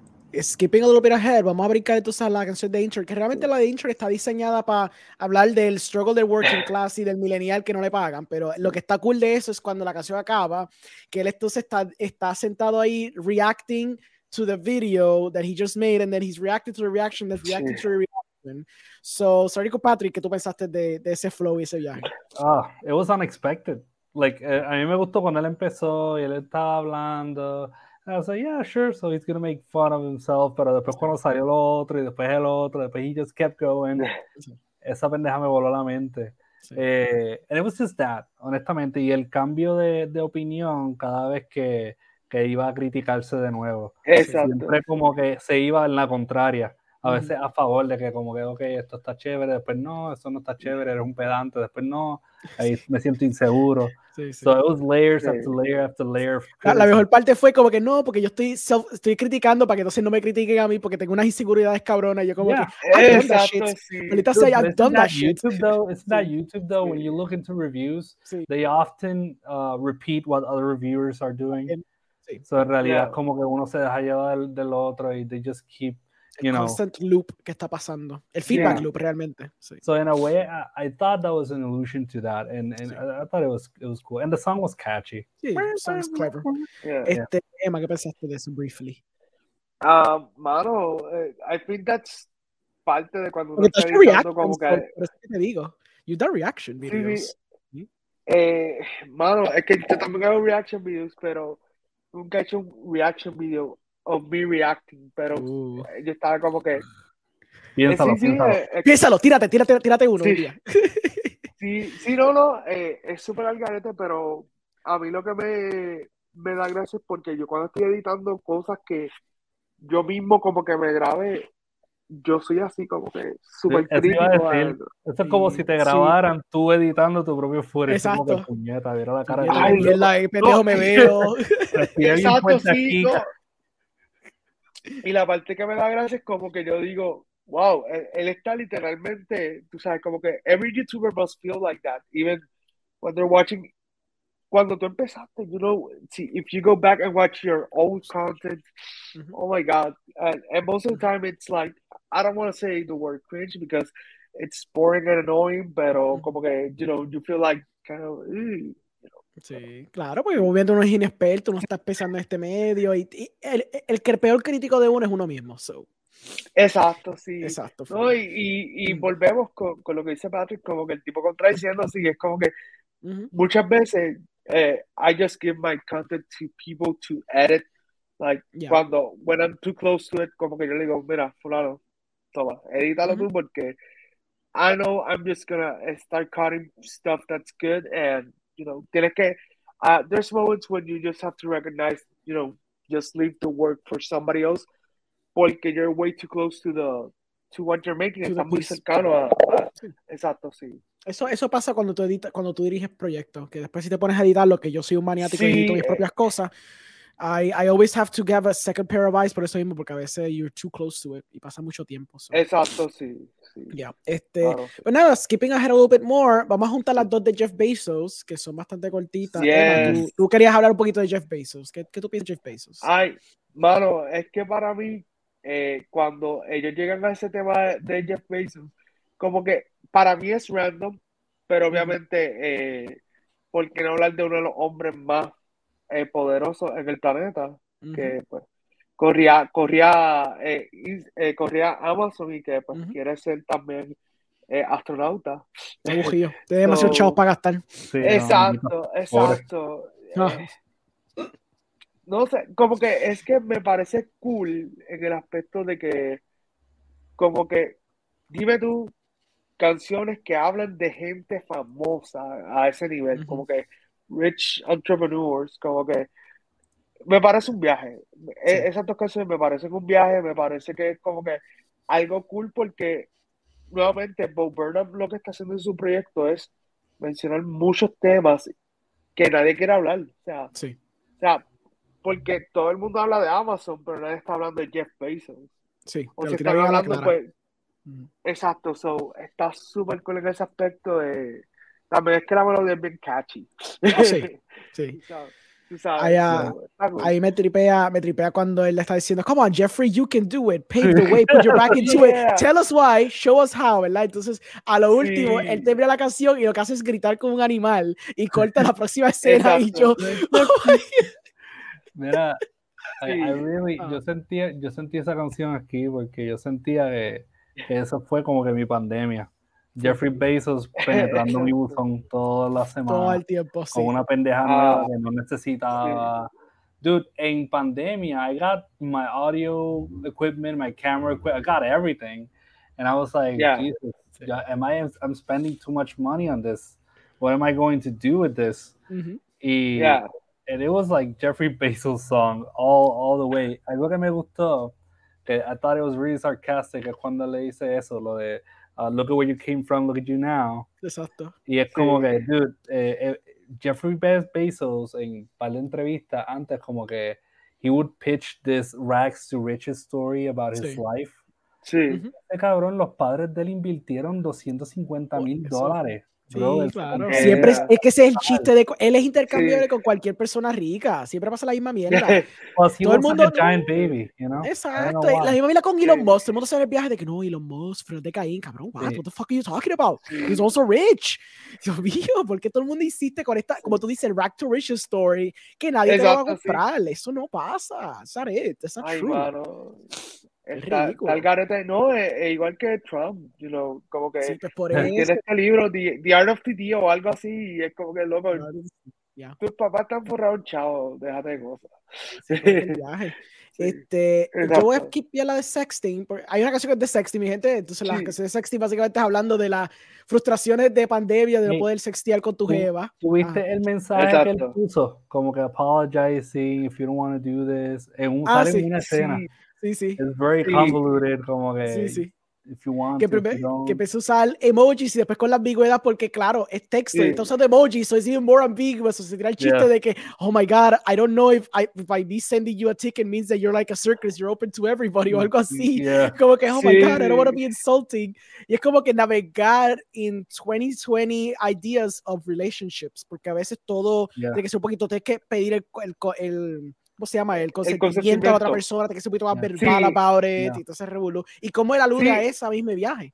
skipping a little bit ahead, vamos a brincar entonces a la canción de intro, que realmente la de intro está diseñada para hablar del struggle del working class y del millennial que no le pagan, pero lo que está cool de eso es cuando la canción acaba, que él entonces está, está sentado ahí reacting to the video that he just made and then he's reacting to the reaction that's reacting Sí. to the reaction. So, sorry Patrick, ¿qué tú pensaste de, de ese flow y ese viaje? Ah, it was unexpected. Like, eh, a mí me gustó cuando él empezó y él estaba hablando. I was like, yeah, sure, so he's gonna make fun of himself. Pero después cuando salió lo otro y después el otro, después he just kept going. Esa pendeja me voló la mente. Sí. Eh, and it was just that, honestamente. Y el cambio de, de opinión cada vez que, que iba a criticarse de nuevo. Exacto. Siempre como que se iba en la contraria. A veces a favor de que como que, ok, esto está chévere, después no, eso no está chévere, eres un pedante, después no, ahí me siento inseguro. Sí, sí. So it was layers Sí. after layer after layer. La, la mejor parte fue como que no, porque yo estoy, self- estoy criticando para que entonces no me critiquen a mí porque tengo unas inseguridades cabronas. Yo como Yeah. que, I've done that shit. sí. Ahorita say I've done that shit. YouTube though? It's not. YouTube though. When you look into reviews, Sí. they often uh, repeat what other reviewers are doing. Sí. So, en realidad es como que uno se deja llevar del, del otro y they just keep you know, constant loop que está pasando. El feedback yeah. loop realmente. Sí. So in a way, I, I, thought that was an allusion to that, and, and sí. I, I, thought it was it was cool, and the song was catchy. Sí, the song's clever. Yeah. Este, Emma, ¿qué pensaste de eso briefly? Uh, mano, uh, I think that's parte de cuando uno está editando como que... Pero es que te digo, you done reaction videos. Sí, eh, mano, es que yo también hago reaction videos, pero nunca he hecho un reaction video of me reacting, pero uh. yo estaba como que. Piénsalo, sí, piénsalo. Sí, eh, piénsalo, tírate, tírate, tírate uno. Sí, sí, sí, no, no, eh, es súper algarete, pero a mí lo que me, me da gracia es porque yo cuando estoy editando cosas que yo mismo como que me grabé, yo soy así como que súper crítico. Esto es como si te grabaran tú editando tu propio fuera. Exacto. Como que puñeta, la cara. Ay, de... pendejo me veo. Exacto, sí. No. Y la parte que me da gracia es como que yo digo, wow, él, él, está literalmente, tú sabes, como que every YouTuber must feel like that, even when they're watching. Cuando tú empezaste, you know, see, if you go back and watch your old content, mm -hmm. oh my God, and, and most of the time it's like, I don't want to say the word cringe because it's boring and annoying, pero -hmm. como que, you know, you feel like kind of, Sí, claro, porque obviamente uno es inexperto, uno está empezando en este medio y, y el, el, el, peor crítico de uno es uno mismo. So. Exacto, sí. Exacto. No, y, y, y, volvemos con, con, lo que dice Patrick, como que el tipo contradiciendo así, es como que uh -huh. muchas veces eh, I just give my content to people to edit. Like, yeah. cuando, when I'm too close to it, como que yo le digo, mira, fulano, toma, edítalo uh -huh. tú porque I know I'm just gonna start cutting stuff that's good and you know, tienes que, uh, there's moments when you just have to recognize, you know, just leave the work for somebody else porque you're way too close to the to what you're making. Está muy cercano a, a exacto, sí. Eso, eso pasa cuando tú editas, cuando tú diriges proyectos, que después si te pones a editar lo que yo soy un maniático sí, y edito mis propias cosas, I, I always have to give a second pair of eyes por eso mismo, porque a veces you're too close to it y pasa mucho tiempo. So. Exacto, sí. sí. Yeah. Este, claro, sí. Pues nada, skipping ahead a little bit more, vamos a juntar las dos de Jeff Bezos, que son bastante cortitas. Yes. Emma, tú, tú, querías hablar un poquito de Jeff Bezos. ¿Qué, qué tú piensas de Jeff Bezos? Ay, mano, es que para mí, eh, cuando ellos llegan a ese tema de Jeff Bezos, como que para mí es random, pero obviamente, eh, ¿por qué no hablar de uno de los hombres más eh, poderoso en el planeta, uh -huh. que pues corría, corría, eh, eh, corría Amazon y que pues uh -huh. quiere ser también eh, astronauta. Te bujillo, te demasiado so, chavos para gastar. Sí, exacto, no, exacto. No. no sé, como que es que me parece cool en el aspecto de que, como que, dime tú, canciones que hablan de gente famosa a ese nivel, uh -huh. como que rich entrepreneurs, como que me parece un viaje. E, sí. Esas dos canciones me parecen un viaje, me parece que es como que algo cool porque nuevamente Bo Burnham lo que está haciendo en su proyecto es mencionar muchos temas que nadie quiere hablar. O sea, sí. o sea porque todo el mundo habla de Amazon, pero nadie está hablando de Jeff Bezos. Sí, o se está hablando, pues, mm. exacto, so, está súper cool en ese aspecto de también es que la melodía es bien catchy. Oh, sí, sí. Tú sabes, ahí, uh, ahí, me tripea, me tripea cuando él le está diciendo, come on, Jeffrey, you can do it, pave the way, put your back into yeah. it, tell us why, show us how, ¿verdad? Entonces, a lo último, sí. él termina la canción y lo que hace es gritar como un animal y corta la próxima escena y yo, oh Mira, I, I really, yo, sentía, yo sentí esa canción aquí porque yo sentía que, que eso fue como que mi pandemia. Jeffrey Bezos penetrando mi buzón toda la semana. Todo el tiempo, sí. Con una pendeja ah, que no necesitaba. Sí. Dude, en pandemia, I got my audio equipment, my camera equipment, I got everything. And I was like, yeah. Jesus, am I, I'm spending too much money on this. What am I going to do with this? Mm -hmm. Y, yeah. And it was like Jeffrey Bezos song all, all the way. Algo que me gustó, que I thought it was really sarcastic, es cuando le hice eso, lo de uh, look at where you came from, look at you now. Exacto. Y es como sí. que, dude, eh, eh, Jeffrey Bezos en par de entrevistas antes como que he would pitch this rags to riches story about his sí. life. Sí. Este cabrón, los padres de él invirtieron 250 mil dólares Sí, claro. Siempre es, que ese es el chiste de él es intercambiable con cualquier persona rica. Siempre pasa la misma mierda. Todo el mundo. Giant baby, you know? Exacto. La misma mierda con Elon Musk. Todo el mundo sabe el viaje de que no, Elon Musk, pero de Caín, cabrón. What, what the fuck are you talking about? He's also rich. Dios mío, ¿por qué todo el mundo insiste con esta, como tú dices, el Rack to Rich story, que nadie te va a comprar? Eso no pasa. That's it. That's not true. Está, el garete, no, es, es, igual que Trump, you know, como que sí, pues por tiene este libro, The, The, Art of the Deal o algo así, y es como que loco, yeah. tus papás están forrados, chao, déjate de cosas. Sí, este, yo voy a skip ya la de sexting, porque hay una canción que es de sexting, mi gente, entonces la canción de sexting básicamente es hablando de las frustraciones de pandemia, de no poder sextear con tu jeva. ¿Tuviste ah. el mensaje Exacto. que él puso? Como que apologizing if you don't want to do this, en un, ah, sí, en una escena. Sí Sí, sí. Es very convoluted, como que. Sí, sí. If you want, que, primer, que empezó a usar emojis y después con la ambigüedad porque claro, es texto, sí. está usando emojis, so it's even more ambiguous, o se tira el chiste yeah. de que, oh my god, I don't know if, I, if I be sending you a ticket means that you're like a circus, you're open to everybody o algo así, yeah. como que, oh sí. my god, I don't want to be insulting, y es como que navegar in 2020 ideas of relationships, porque a veces todo yeah. tiene que ser un poquito, tienes que pedir el, el, el ¿cómo se llama? El consentimiento, de la otra persona, que se un poquito más verbal sí, about it, yeah. y todo ese revolú. Y cómo él alude sí. a ese mismo viaje.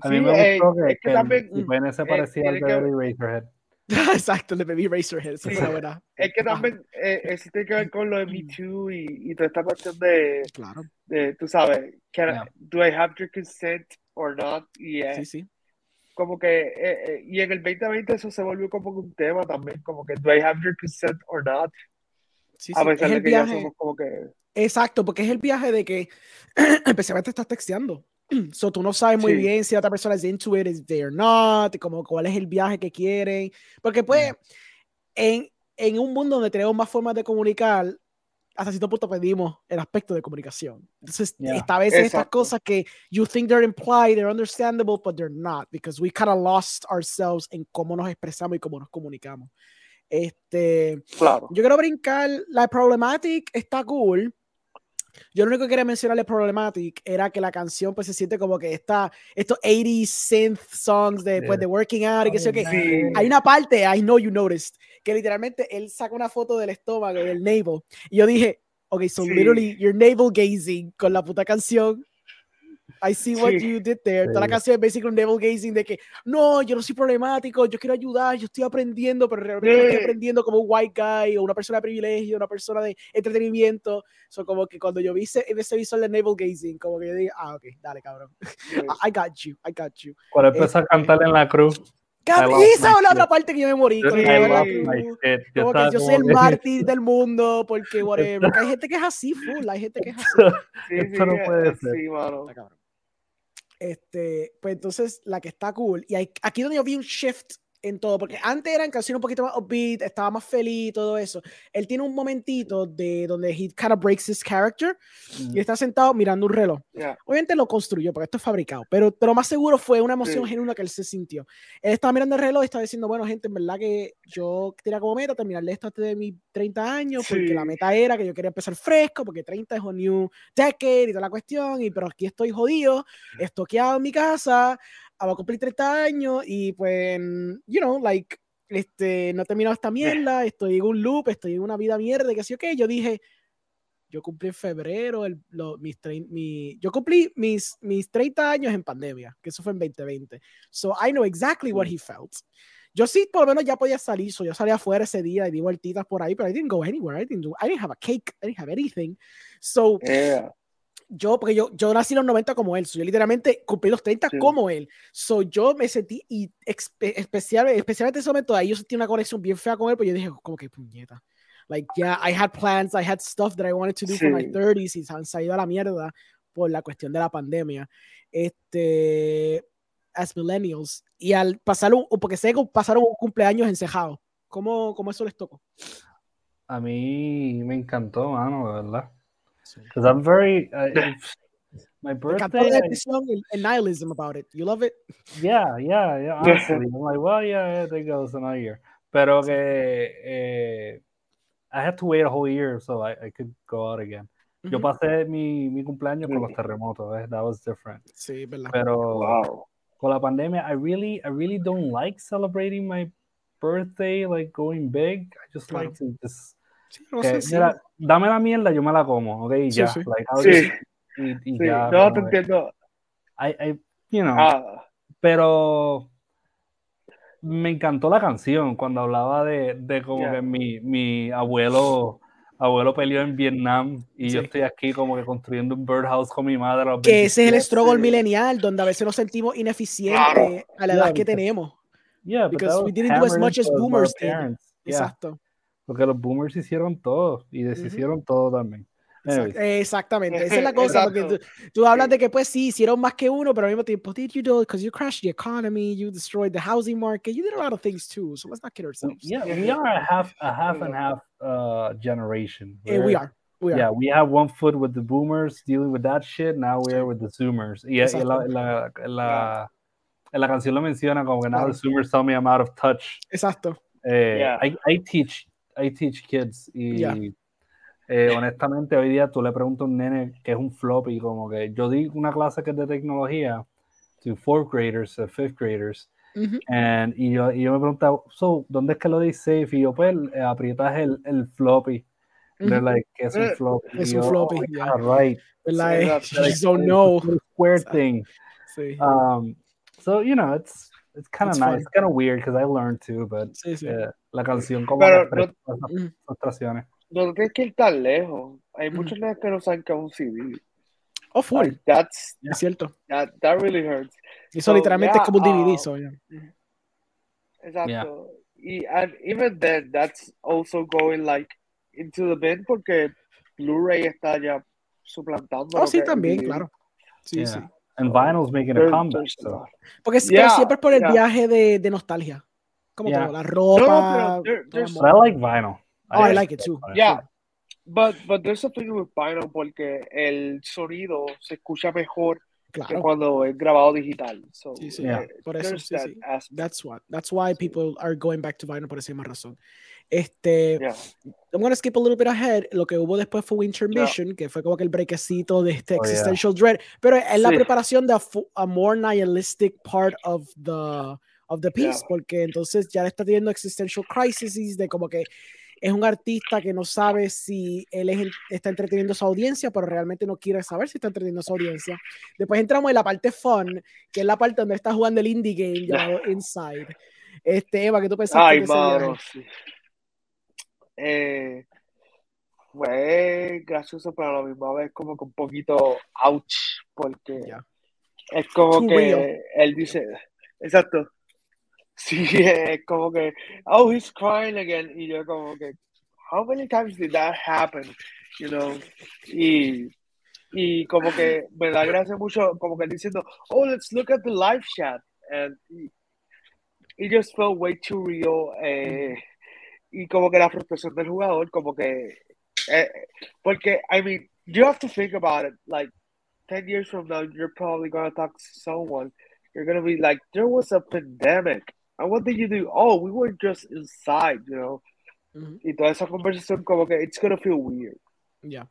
A mí sí, me gustó eh, que, es que, que también, el, el se parecía al Baby Razorhead. Exacto, el de Baby Razorhead, eso sí. buena. Es que también eh, eso tiene que ver con lo de Me Too y, y toda esta cuestión de, claro. de tú sabes, can yeah. do I have your consent or not? Y, eh, sí, sí. Como que, eh, eh, y en el 2020 eso se volvió como un tema también, como que do I have your consent or not? Sí, sí. es el viaje. Que... Exacto, porque es el viaje de que especialmente estás texteando. So, tú no sabes muy sí. bien si la otra persona es into it, is they or not, como cuál es el viaje que quieren. Porque, pues, mm. en, en un mundo donde tenemos más formas de comunicar, hasta cierto punto pedimos el aspecto de comunicación. Entonces, yeah. esta vez estas cosas que you think they're implied, they're understandable, but they're not, because we kind of lost ourselves en cómo nos expresamos y cómo nos comunicamos. Este, claro. Yo quiero brincar. La Problematic está cool. Yo lo único que quería mencionar de Problematic era que la canción pues se siente como que está estos 80s synth songs de, pues, de Working Out y que sé que sí. hay una parte, I know you noticed, que literalmente él saca una foto del estómago, del navel, y yo dije, ok, so sí. literally you're navel gazing con la puta canción I see what sí. you did there. Sí. Toda la canción es basically un devil gazing de que no, yo no soy problemático, yo quiero ayudar, yo estoy aprendiendo, pero realmente sí. estoy aprendiendo como un white guy o una persona de privilegio, una persona de entretenimiento. So, como que cuando yo vi ese, ese visual de navel gazing, como que yo dije, ah, ok, dale, cabrón. I got you, I got you. Cuando empezó eh, a cantar en la cruz. Esa es la otra parte que yo me morí. Con que yo soy el mártir del mundo, porque whatever. Porque hay gente que es así, full. Hay gente que es así. Sí, Esto no puede ser. Sí, mano. Este, pues entonces la que está cool. Y hay, aquí donde yo vi un shift en todo, porque antes eran canciones un poquito más upbeat, estaba más feliz y todo eso. Él tiene un momentito de donde he kind of breaks his character mm. y está sentado mirando un reloj. Yeah. Obviamente lo construyó porque esto es fabricado, pero, pero más seguro fue una emoción sí. genuina que él se sintió. Él estaba mirando el reloj y estaba diciendo, bueno, gente, en verdad que yo tenía como meta terminarle esto antes de mis 30 años, sí. porque la meta era que yo quería empezar fresco, porque 30 es un new decade y toda la cuestión, y pero aquí estoy jodido, estoqueado en mi casa, va a cumplir 30 años y pues, you know, like, este, no he terminado esta mierda, estoy en un loop, estoy en una vida mierda, que así, ok, yo dije, yo cumplí en febrero, el, lo, mis, mi, yo cumplí mis, mis 30 años en pandemia, que eso fue en 2020. So I know exactly what he felt. Yo sí, por lo menos ya podía salir, so yo salí afuera ese día y di vueltitas por ahí, pero I didn't go anywhere, I didn't do, I didn't have a cake, I didn't have anything. So, yeah yo, porque yo, yo nací en los 90 como él, so yo literalmente cumplí los 30 sí. como él. So yo me sentí, y especial, especialmente en ese momento, ahí yo sentí una conexión bien fea con él, pues yo dije, como que puñeta. Like, yeah, I had plans, I had stuff that I wanted to do sí. for my 30s y se han salido a la mierda por la cuestión de la pandemia. Este, as millennials. Y al pasar un, porque sé que pasaron un cumpleaños encejado. ¿Cómo, ¿Cómo eso les tocó? A mí me encantó, mano, de verdad. Because I'm very. Uh, my birthday. I, and nihilism about it. You love it? Yeah, yeah, yeah. Honestly, I'm like, well, yeah, there goes another year. Pero que eh, I had to wait a whole year so I, I could go out again. Mm -hmm. Yo pasé mi, mi cumpleaños con los terremotos, eh? that was different. Sí, verdad. Pero, wow. con la pandemia, I really, I really don't like celebrating my birthday, like going big. I just like to just. Mira, dame la mierda, yo me la como, ok, y ya. Like, sí. y, y ya, no, te entiendo. I, I, you know, ah. pero me encantó la canción cuando hablaba de, de como que mi, mi abuelo abuelo peleó en Vietnam y yo estoy aquí como que construyendo un birdhouse con mi madre. Que ese es el struggle milenial, donde a veces nos sentimos ineficientes a la edad que tenemos. Yeah, because we didn't do as much as boomers did. Exacto. Porque los boomers hicieron todo y deshicieron todo también. Exactamente, esa es la cosa, porque tú, hablas de que pues sí, hicieron más que uno, pero al mismo tiempo, did you do because you crashed the economy, you destroyed the housing market, you did a lot of things too, so let's not kid ourselves. Yeah, we are a half, a half and half uh, generation. Yeah, we are. We are. Yeah, we have one foot with the boomers dealing with that shit, now we are with the zoomers. Y, y la, la, la, la, canción lo menciona como que now the zoomers tell me I'm out of touch. Exacto. Eh, yeah. I, I teach I teach kids y yeah. Eh, honestamente, hoy día tú le preguntas a un nene que es un floppy, como que yo di una clase que es de tecnología to fourth graders, uh, fifth graders, and, y, yo, y yo me preguntaba, so, ¿dónde es que lo dice safe? Y yo, pues, eh, aprietas el, el floppy. They're like, ¿qué es un eh, floppy? Es un floppy, oh, yeah. right. Like, so, like, don't know. Square thing. Sí. Um, so, you know, it's, it's kind of nice. It's kind of weird because I learned too, but sí, sí. Uh, la canción como Pero, no, frustraciones no tienes que ir tan lejos. Hay muchos mm. que no saben que es un CD. Oh, full. that's, es cierto. That, that really hurts. Eso literalmente es como un DVD. Um, Exacto. Y and even then, that's also going like into the bin porque Blu-ray está ya suplantando. Oh, sí, también, claro. Sí, sí. And vinyl's making a comeback. So. Porque pero siempre es por el viaje de, de nostalgia. Como todo, la ropa. No, pero I like vinyl. Oh, I, like it too. Yeah. But, but there's something with vinyl porque el sonido se escucha mejor claro. que cuando es grabado digital. So, sí, sí. Yeah. Por eso, sí, that sí. That's what. That's why people are going back to vinyl por esa misma razón. Este, yeah. I'm gonna skip a little bit ahead. Lo que hubo después fue Winter Mission, yeah. que fue como que el brequecito de este oh, existential yeah. dread, pero es la preparación de a, a, more nihilistic part of the of the piece, porque entonces ya está teniendo existential crises de como que es un artista que no sabe si él es, está entreteniendo a su audiencia, pero realmente no quiere saber si está entreteniendo a su audiencia. Después entramos en la parte fun, que es la parte donde está jugando el indie game llamado Inside. Este, Eva, ¿qué tú pensaste Ay, mano, sí. Eh, fue gracioso, pero a la misma vez como que un poquito ouch, porque es como que él dice, exacto, Sí, es como que, oh, he's crying again. Y yo como que, how many times did that happen? You know, y, y como que me da gracia mucho, como que diciendo, oh, let's look at the live chat. And it just felt way too real. Eh, y como que la frustración del jugador, como que, eh, porque, I mean, you have to think about it, like, 10 years from now, you're probably going to talk to someone. You're going to be like, there was a pandemic And what did you do? Oh, we were just inside, you know. Mm-hmm. Y toda esa conversación como que it's gonna feel weird. Yeah.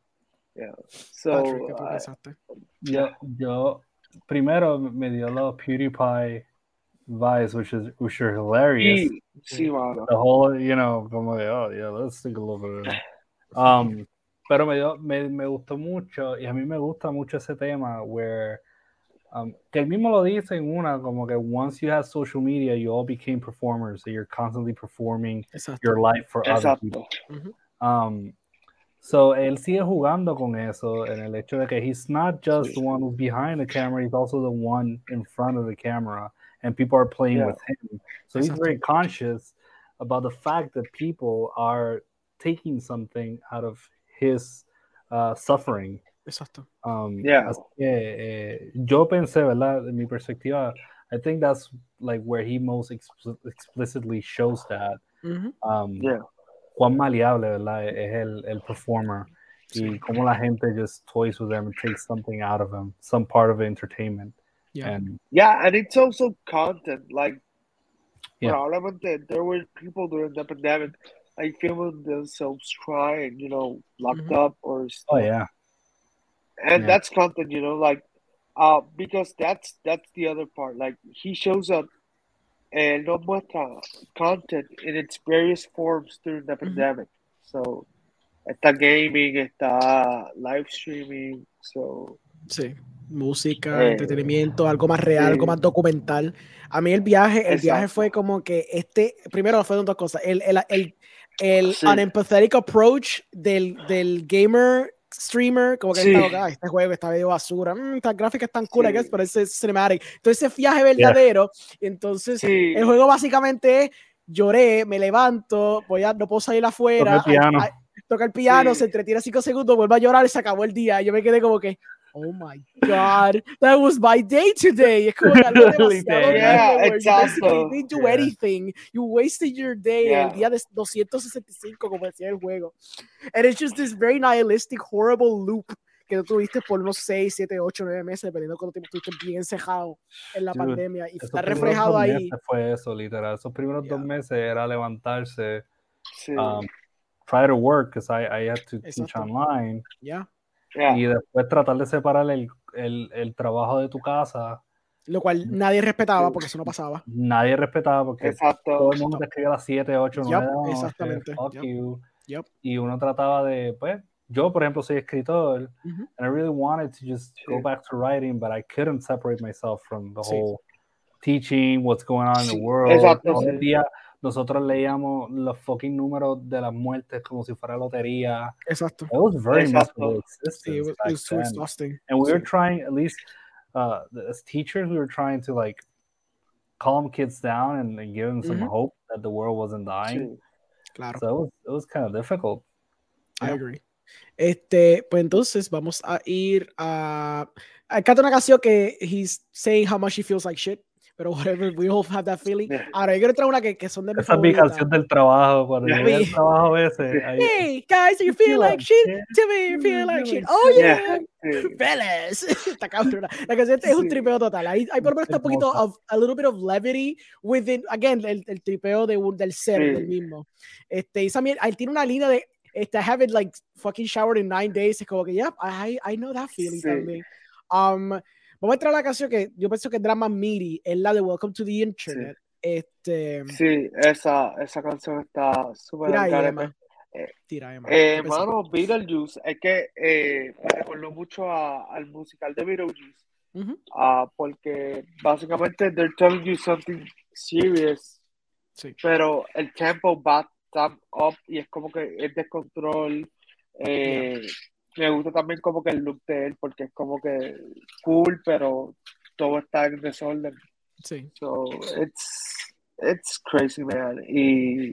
Yeah. So, Patrick, ¿qué? Uh, yo, yo primero me dio los PewDiePie vibes, which is which are hilarious. Sí, sí, mano. The whole, you know, como de, oh, yeah, let's think a little bit. Um, pero me, dio, me, me gustó mucho, y a mí me gusta mucho ese tema, where Um, que él mismo lo dice en una, como que once you have social media, you all became performers, so you're constantly performing Exacto. your life for Exacto. other people. um, so él sigue jugando con eso, en el hecho de que he's not just the one who's behind the camera, he's also the one in front of the camera, and people are playing yeah. with him. So he's very conscious about the fact that people are taking something out of his uh, suffering Exacto. Um, yeah. que, eh, yo pensé, ¿verdad? En mi perspectiva, I think that's like where he most explicitly shows that. Mm-hmm. Um, yeah. Cuán maleable, ¿verdad? Es el, el performer. Y cómo la gente just toys with them and takes something out of them, some part of entertainment. Yeah. And, yeah, and it's also content. Like, yeah. probablemente there were people during the pandemic like filming themselves crying, you know, locked mm-hmm. up or stuff. Oh, yeah and yeah. that's content you know like uh, because that's that's the other part. Like he shows up and no muestra content in its various forms during the pandemic. So está gaming, está live streaming, so sí. Música, eh, entretenimiento, algo más real, algo más documental. A mí el viaje, el viaje fue como que este, primero fueron dos cosas. El, el, el, el unempathetic approach del, del gamer streamer, como que este juego está medio basura, mm, estas gráficas están cool, sí. pero ese es cinematic. Entonces ese viaje verdadero, entonces el juego básicamente es, lloré, me levanto, voy a, no puedo salir afuera, toca el piano, se entretiene cinco segundos, vuelve a llorar y se acabó el día. Yo me quedé como que, oh my god, that was my day today. Es como que algo demasiado yeah, exacto. You didn't do anything. You wasted your day. El día de 265, como decía el juego. And it's just this very nihilistic, horrible loop que tú tuviste por unos 6, 7, 8, 9 meses, dependiendo de cuánto tiempo estuviste bien encejado en la pandemia. Y está reflejado ahí. Fue eso, literal. Esos primeros dos meses era levantarse. Um, try to work because I, I had to teach online. Yeah. Y después tratar de separar el, el, el, trabajo de tu casa. Lo cual nadie respetaba porque eso no pasaba. Nadie respetaba porque Exacto. todo el mundo te escribía a las 7, 8, 9 yep, Exactamente. Fuck yep. you. Yep. Y uno trataba de, pues, yo por ejemplo soy escritor, mm -hmm. and I really wanted to just go back to writing, but I couldn't separate myself from the sí. whole teaching, what's going on in the world. Exacto. Todo el día nosotros leíamos los fucking números de las muertes como si fuera lotería. Exacto. It was very Exacto. Sí, it was, it was too exhausting. And we were trying, at least uh, as teachers, we were trying to like calm kids down and, and give them some mm -hmm. hope that the world wasn't dying. Sí. Claro. So it was, it was kind of difficult. I agree. Este, pues entonces vamos a ir a. Acá una canción que he's saying how much he feels like shit pero whatever, we all have that feeling. Ahora, yo quiero traer una que, que son de mis Esa es mi canción del trabajo, cuando yeah. llegué al trabajo ese. Ahí. Hey, guys, you feel like shit? Tell me you feel like shit. Oh, yeah. Fellas. Está cabrona. La canción es un tripeo total. Ahí, ahí por lo menos está un poquito of, a little bit of levity within, again, el, el tripeo de, del ser, sí. del mismo. Este, y también, él tiene una línea de, este, I haven't like fucking showered in nine days. Es como que, yeah, I, I know that feeling sí. también. Um, Vamos a entrar a la canción que yo pienso que es drama MIDI, es la de Welcome to the Internet. Sí. Este, sí, esa, esa canción está súper. Eh, Tira, Emma. Eh, mano, Beetlejuice, es que eh, me recordó mucho a, al musical de Beetlejuice. Uh -huh. uh, porque básicamente they're telling you something serious, sí. pero el tempo va tan up y es como que es descontrol. Eh, yeah me gusta también como que el look de él, porque es como que cool, pero todo está en desorden. Sí. So, it's, it's crazy, man. Y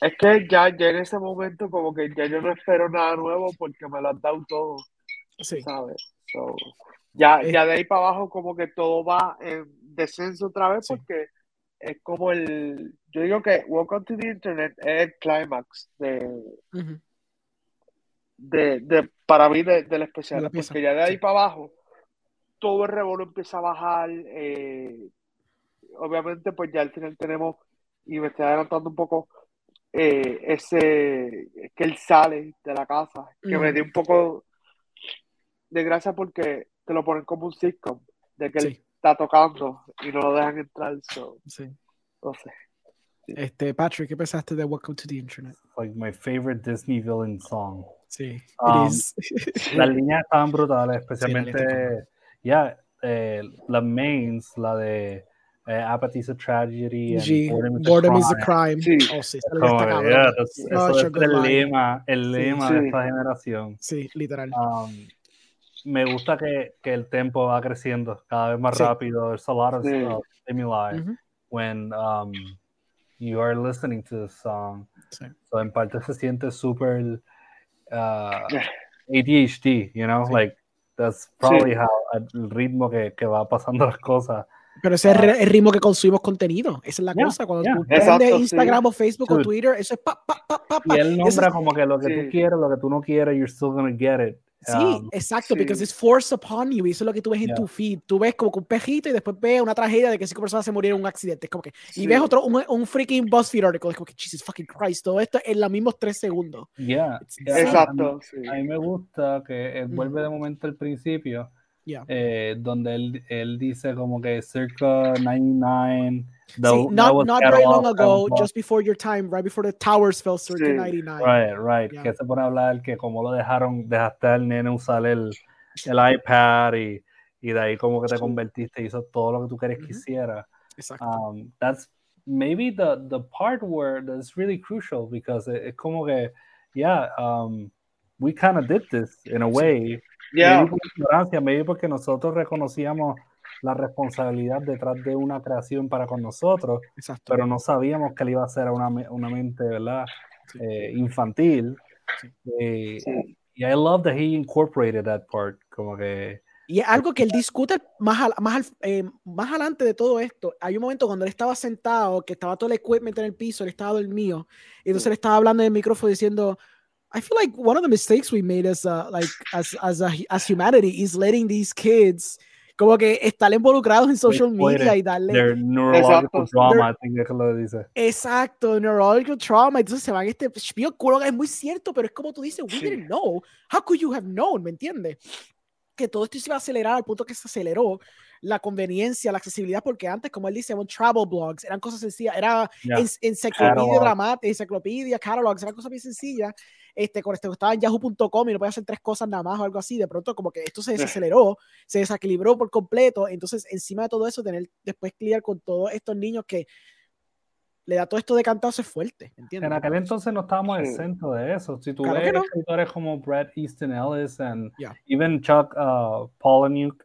es que ya, ya en ese momento como que ya yo no espero nada nuevo porque me lo han dado todo. Sí. ¿Sabes? So, ya, ya de ahí para abajo como que todo va en descenso otra vez sí. porque es como el... Yo digo que Welcome to the Internet es el climax de... Uh -huh de, de, para mí de, del especial, la pieza, porque ya de ahí sí. para abajo todo el revuelo empieza a bajar. Eh, obviamente, pues ya al final tenemos, y me estoy adelantando un poco, eh, ese que él sale de la casa, que mm. me dio un poco de gracia porque te lo ponen como un sitcom, de que sí. él está tocando y no lo dejan entrar. So, sí. No sé. Este, Patrick, ¿qué pensaste de Welcome to the Internet? Like my favorite Disney villain song. Sí, um, las líneas estaban brutales, especialmente, ya, yeah, eh, las mains, la de eh, Apathy is a Tragedy and G, Boredom, Boredom is a Crime. Sí. Oh, sí, Como, yeah, that's, eso es el lema, el lema sí, de esta generación. Sí, literal. Um, me gusta que, que, el tempo va creciendo cada vez más sí. rápido. There's a lot of sí. uh, stimuli uh -huh. when um, you are listening to the song. Sí. So en parte se siente súper uh, ADHD, you know, sí. like that's probably how el ritmo que, que va pasando las cosas. Pero ese es el ritmo que consumimos contenido. Esa es la yeah, cosa. Cuando yeah. tú prendes Instagram sí. o Facebook Dude. o Twitter, eso es pa, pa, pa, pa, pa. Y él nombra es... como que lo que sí. tú quieres, lo que tú no quieres, you're still gonna get it. Sí, um, exacto, sí. because it's forced upon you. Y eso es lo que tú ves en yeah. tu feed. Tú ves como un pejito y después ves una tragedia de que cinco personas se murieron en un accidente. Es como que, sí. Y ves otro, un, un freaking BuzzFeed article. Es como que, Jesus fucking Christ, todo esto en los mismos tres segundos. Yeah. yeah. Exacto. A mí, a mí, me gusta que él vuelve de momento al principio. Eh, donde él, él dice como que circa 99. The, not, not very long ago, just before your time, right before the towers fell, circa sí. 99. Right, right. Que se pone a hablar que como lo dejaron, dejaste al nene usar el, el iPad y, y de ahí como que te convertiste y hizo todo lo que tú querías que hiciera. Exacto. Um, that's maybe the, the part where that's really crucial because es como que, yeah, um, we kind of did this in a way. Yeah. Maybe por ignorancia, maybe porque nosotros reconocíamos la responsabilidad detrás de una creación para con nosotros, Exacto. pero no sabíamos que le iba a ser a una, una mente, ¿verdad? Sí. Eh, infantil. Sí. Eh, Sí. y I love that he incorporated that part, como que Y es algo que él discute más, al- más, al- eh, más adelante de todo esto. Hay un momento cuando él estaba sentado, que estaba todo el equipment en el piso, él estaba dormido, y entonces él estaba hablando en el micrófono diciendo, I feel like one of the mistakes we made as a, like as as a, as humanity is letting these kids como que estar involucrados en social exploited media y darle their neurological Exacto. think es que lo dice. exacto neurological trauma entonces se van a este spiel culo es muy cierto pero es como tú dices we Sí. didn't know how could you have known me entiendes que todo esto se iba a acelerar al punto que se aceleró la conveniencia, la accesibilidad, porque antes, como él dice, eran travel blogs, eran cosas sencillas, era Yeah. en- enciclopedia dramática, enciclopedia, catalogs, eran cosas bien sencillas. Este, con este, estaba en yahoo.com y no podía hacer tres cosas nada más o algo así. De pronto, como que esto se desaceleró, se desequilibró por completo. Entonces, encima de todo eso, tener después lidiar con todos estos niños que le da todo esto de cantazo es fuerte, ¿entiendes? En aquel entonces no estábamos Sí. exentos de eso. Si tú Claro ves no. escritores como Bret Easton Ellis and Yeah. even Chuck uh, Palahniuk,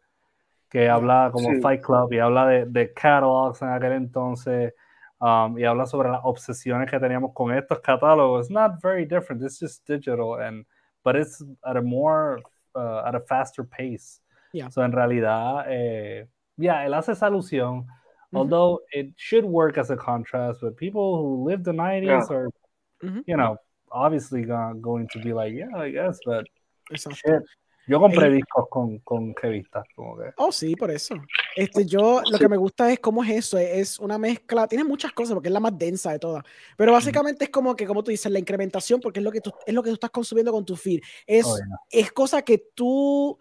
que habla como Sí. Fight Club y habla de, de catalogs en aquel entonces um, y habla sobre las obsesiones que teníamos con estos catálogos. It's not very different. It's just digital, and but it's at a more uh, at a faster pace. Yeah. So en realidad, eh, yeah, él hace esa alusión. Ujú. Although it should work as a contrast, but people who lived the 90s Yeah. are, Ujú. you know, obviously go- going to be like, yeah, I guess, but Exacto. shit. Yo compré discos con, con revistas, como que. Oh, sí, por eso. Este, yo lo que me gusta es cómo es eso, es una mezcla, tiene muchas cosas porque es la más densa de todas, pero básicamente es como que, como tú dices, la incrementación porque es lo que tú, es lo que tú estás consumiendo con tu feed. Es, Oh, yeah. es cosa que tú,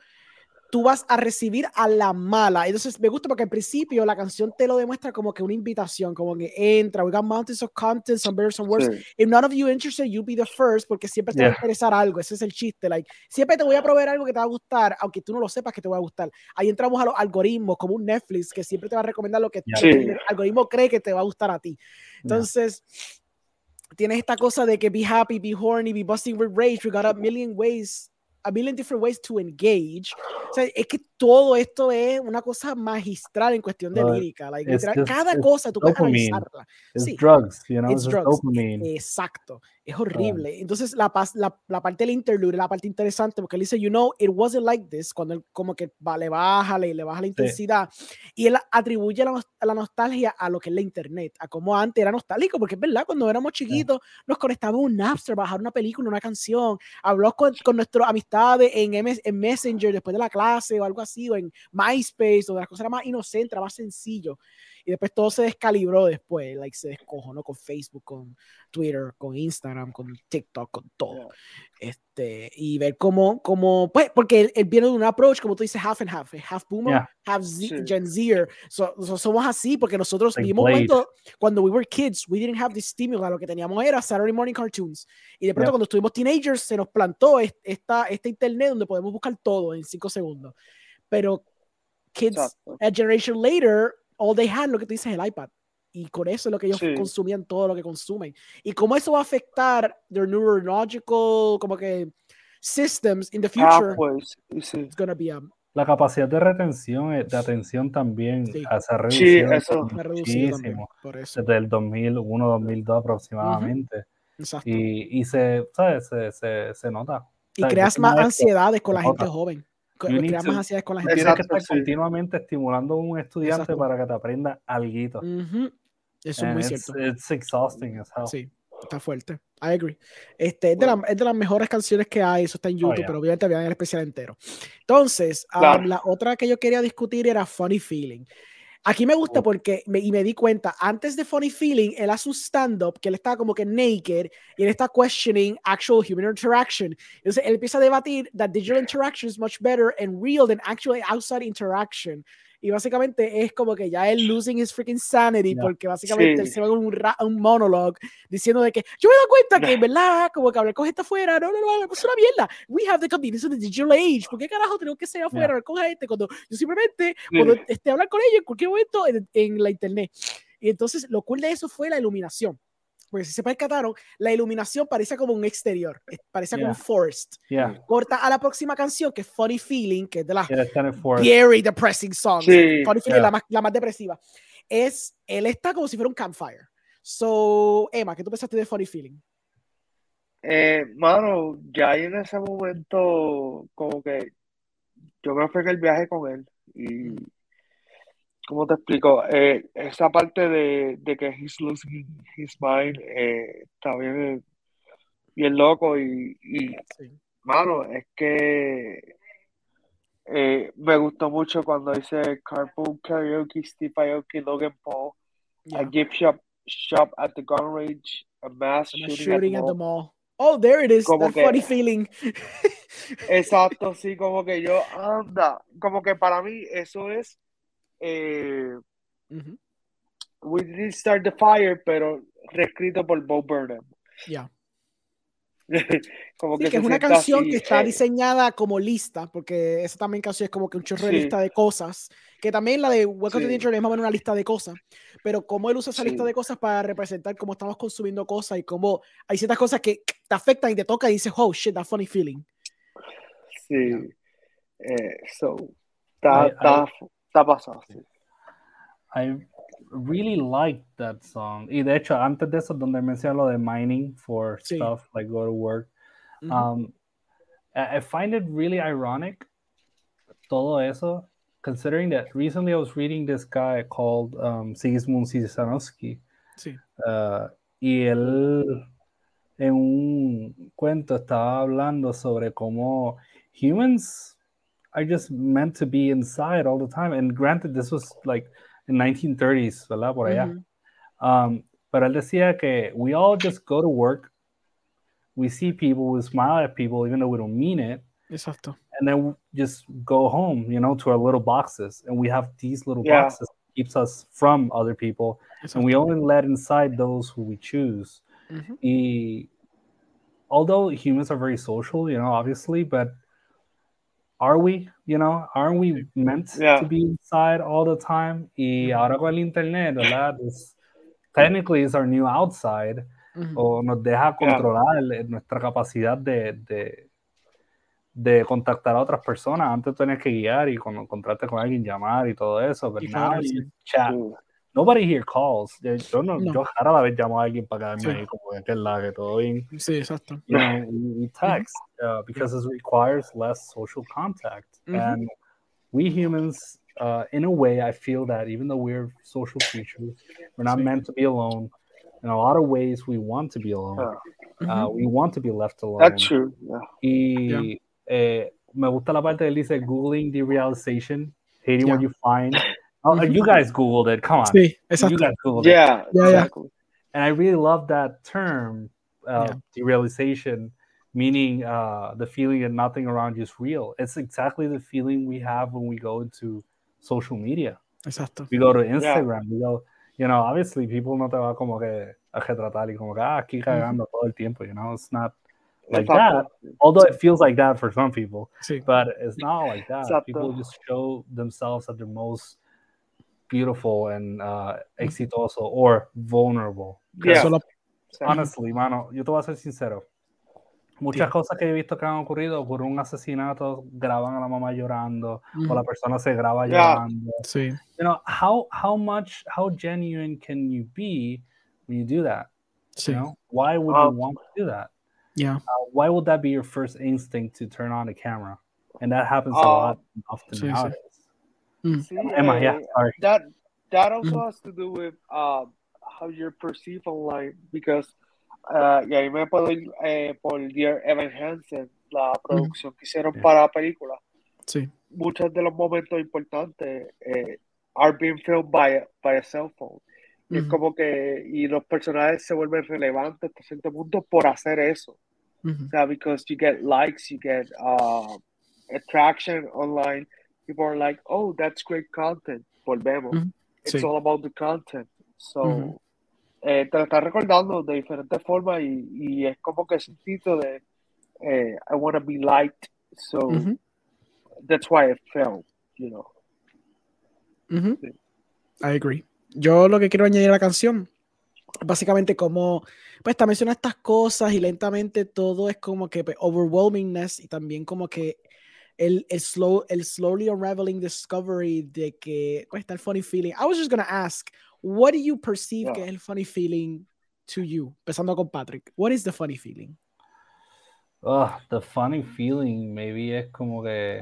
tú vas a recibir a la mala. Entonces me gusta porque al principio la canción te lo demuestra como que una invitación, como que entra, we got mountains of content, some better, some worse. Sí. If none of you interested, you be the first, porque siempre te va a Yeah. interesar algo, ese es el chiste, like, siempre te voy a proveer algo que te va a gustar, aunque tú no lo sepas que te va a gustar. Ahí entramos a los algoritmos, como un Netflix, que siempre te va a recomendar lo que Yeah. Sí. el algoritmo cree que te va a gustar a ti. Entonces, tienes esta cosa de que be happy, be horny, be busting with rage, we got a million ways, a million different ways to engage. O sea, es que todo esto es una cosa magistral en cuestión de lírica. Like, literal, cada cosa tú puedes analizarla. It's Sí. drugs, you know, It's it's, drugs. Exacto, es horrible. Entonces, la, la, la parte del interlude, la parte interesante, porque él dice, you know, it wasn't like this, cuando él como que va, le baja, le, le baja la intensidad, y él atribuye la, la nostalgia a lo que es la internet, a cómo antes era nostálgico, porque es verdad, cuando éramos chiquitos, nos conectábamos a un Napster, bajar una película, una canción, hablamos con, con nuestras amistades en, MS en Messenger después de la clase o algo así, o en MySpace, donde las cosas más inocentes, era más sencillo. Y después todo se descalibró después, like se descojonó con Facebook, con Twitter, con Instagram, con TikTok, con todo. Este, y ver cómo, cómo, pues, porque él, él viene de un approach, como tú dices, half and half, half boomer, Yeah. half Z- Sí. Gen Zer. So- so somos así porque nosotros Like vivimos momento cuando we were kids, we didn't have the stimulus, lo que teníamos era Saturday morning cartoons. Y de pronto Yeah. cuando estuvimos teenagers se nos plantó es- esta, esta internet donde podemos buscar todo en cinco segundos. Pero kids Exacto. a generation later, all they had, lo que tú dices, el iPad. Y con eso es lo que ellos Sí. consumían todo lo que consumen. Y cómo eso va a afectar their neurological, como que, systems in the Ah, future, pues, sí. it's gonna be a, La capacidad de retención, eh, de atención también Sí. ah, se ha Sí, reducido eso. reducido también. muchísimo. Por eso. Desde el 2001, 2002 aproximadamente. Exacto. Y, y se, ¿sabes? Se, se, se nota. Y creas más ansiedades con la gente joven. Creas más con la gente tienes que estar sí. continuamente estimulando a un estudiante Exacto. para que te aprenda algo. Eso es muy cierto. It's exhausting as hell. Sí, está fuerte. I agree. Este, es, de la- es de las mejores canciones que hay, eso está en YouTube, Oh, yeah. pero obviamente vean el especial entero. Entonces, um, Claro. la otra que yo quería discutir era Funny Feeling. Aquí me gusta porque, me, y me di cuenta, antes de Funny Feeling, él hace un stand-up que él está como que naked y él está questioning actual human interaction. Entonces él empieza a debatir that digital interaction is much better and real than actual outside interaction y básicamente es como que ya él losing his freaking sanity porque básicamente él se va con un, un monologue diciendo de que yo me doy cuenta que, ¿verdad? Como que hablar con gente afuera, no, no, no, es una mierda. We have the convenience of the digital age. ¿Por qué carajo tenemos que ser afuera hablar con gente cuando yo simplemente cuando esté hablar con ellos en cualquier momento en, en la internet? Y entonces lo cool de eso fue la iluminación porque si se percataron, la iluminación parece como un exterior, parece como un forest. Corta a la próxima canción, que es Funny Feeling, que es de la very depressing song. Funny Feeling, la, más, la más depresiva. Es, él está como si fuera un campfire. So, Emma, ¿qué tú pensaste de Funny Feeling? Eh, mano, ya en ese momento, como que yo me fui en el viaje con él y mm. ¿Cómo te explico? Eh, esa parte de, de, que he's losing his mind eh, está bien, bien loco y, y mano, es que eh, me gustó mucho cuando dice Carpool Karaoke, Steve Aoki, Logan Paul, a gift shop, shop at the gun range, a mass shooting, shooting, at, the, mall. Oh, there it is, como that funny feeling. exacto, sí, como que yo, anda, como que para mí eso es eh, We Didn't Start the Fire, pero reescrito por Bob Burnham. Ya. como que, es una canción que está eh. diseñada como lista, porque esa también canción es como que un chorro de lista de cosas, que también la de Welcome to the Internet es más o menos una lista de cosas, pero cómo él usa esa lista de cosas para representar cómo estamos consumiendo cosas y cómo hay ciertas cosas que te afectan y te tocan y dices, oh shit, that funny feeling. Sí. Eh, so, está, Está pasado. I really liked that song. Y de hecho, antes de eso, donde menciona lo de mining for sí. stuff like go to work, mm -hmm. um, I find it really ironic, todo eso, considering that recently I was reading this guy called um, Sigismund Cisanowski. Sí. Uh, y él en un cuento estaba hablando sobre cómo humans are just meant to be inside all the time. And granted, this was like in 1930s, ¿verdad? Por allá. Mm-hmm. Um, pero él decía que we all just go to work, we see people, we smile at people, even though we don't mean it. Exacto. And then we just go home, you know, to our little boxes. And we have these little yeah. boxes keeps us from other people. Exacto. And we only let inside those who we choose. Mm-hmm. Y, although humans are very social, you know, obviously, but are we? You know, aren't we meant yeah. to be inside all the time? Y mm-hmm. ahora con el internet, ¿verdad? It's, technically it's our new outside. Mm-hmm. O nos deja controlar yeah. nuestra capacidad de, de, de, contactar a otras personas. Antes tenías que guiar y cuando encontrarte con alguien, llamar y todo eso. Pero now chat. Nobody here calls. Yo, no, no. yo rara la vez llamo a alguien para quedarme sí. ahí como que la que todo bien. Sí, exacto. You know, we text uh, because it requires less social contact. Mm -hmm. And we humans, uh, in a way, I feel that even though we're social creatures, we're not sí. meant to be alone. In a lot of ways, we want to be alone. Uh, mm -hmm. we want to be left alone. That's true. Yeah. Y yeah. Eh, me gusta la parte de dice Googling the realization, hating yeah. what you find. Oh, you guys Googled it. Come on. Sí, You guys Googled yeah, it. Yeah, exactly. And I really love that term, uh, yeah. derealization, meaning uh, the feeling that nothing around you is real. It's exactly the feeling we have when we go into social media. Exacto. We go to Instagram. Yeah. We go, you know, obviously people no te va como que a retratar y como que, ah, aquí cagando todo el tiempo, you know, it's not like that. Although it feels like that for some people, sí. but it's not like that. Exacto. People just show themselves at their most beautiful and uh, exitoso or vulnerable. Yeah. honestly, mano, yo te voy a ser sincero. Muchas cosas que he visto que han ocurrido, ocurre un asesinato, graban a la mamá llorando, mm. o la persona se graba yeah. llorando. Sí. You know, how, how much, how genuine can you be when you do that? Sí. You know? Why would um, you want to do that? Yeah. Uh, why would that be your first instinct to turn on the camera? And that happens uh, a lot often sí, nowadays. Mm. See, Emma, yeah, sorry. That that also mm. has to do with uh, how you're perceived online because uh, y ahí me puedo ir eh, por Dear Evan Hansen, la producción mm. que hicieron yeah. para la película. Sí. Muchos de los momentos importantes eh, are being filmed by, by a cell phone. Y es como que, y los personajes se vuelven relevantes hasta cierto punto por hacer eso. O sea, because you get likes, you get uh, attraction online. People are like, oh, that's great content. Volvemos. It's all about the content. So, eh, te lo estás recordando de diferentes formas y, y es como que título de eh, I want to be liked. So, that's why I felt, you know. I agree. Yo lo que quiero añadir a la canción, básicamente como, pues está menciona estas cosas y lentamente todo es como que pues, overwhelmingness y también como que el, el, slow, el slowly unraveling discovery de que pues, está el funny feeling. I was just gonna ask, what do you perceive que es el funny feeling to you? Empezando con Patrick. What is the funny feeling? Oh, the funny feeling, maybe es como que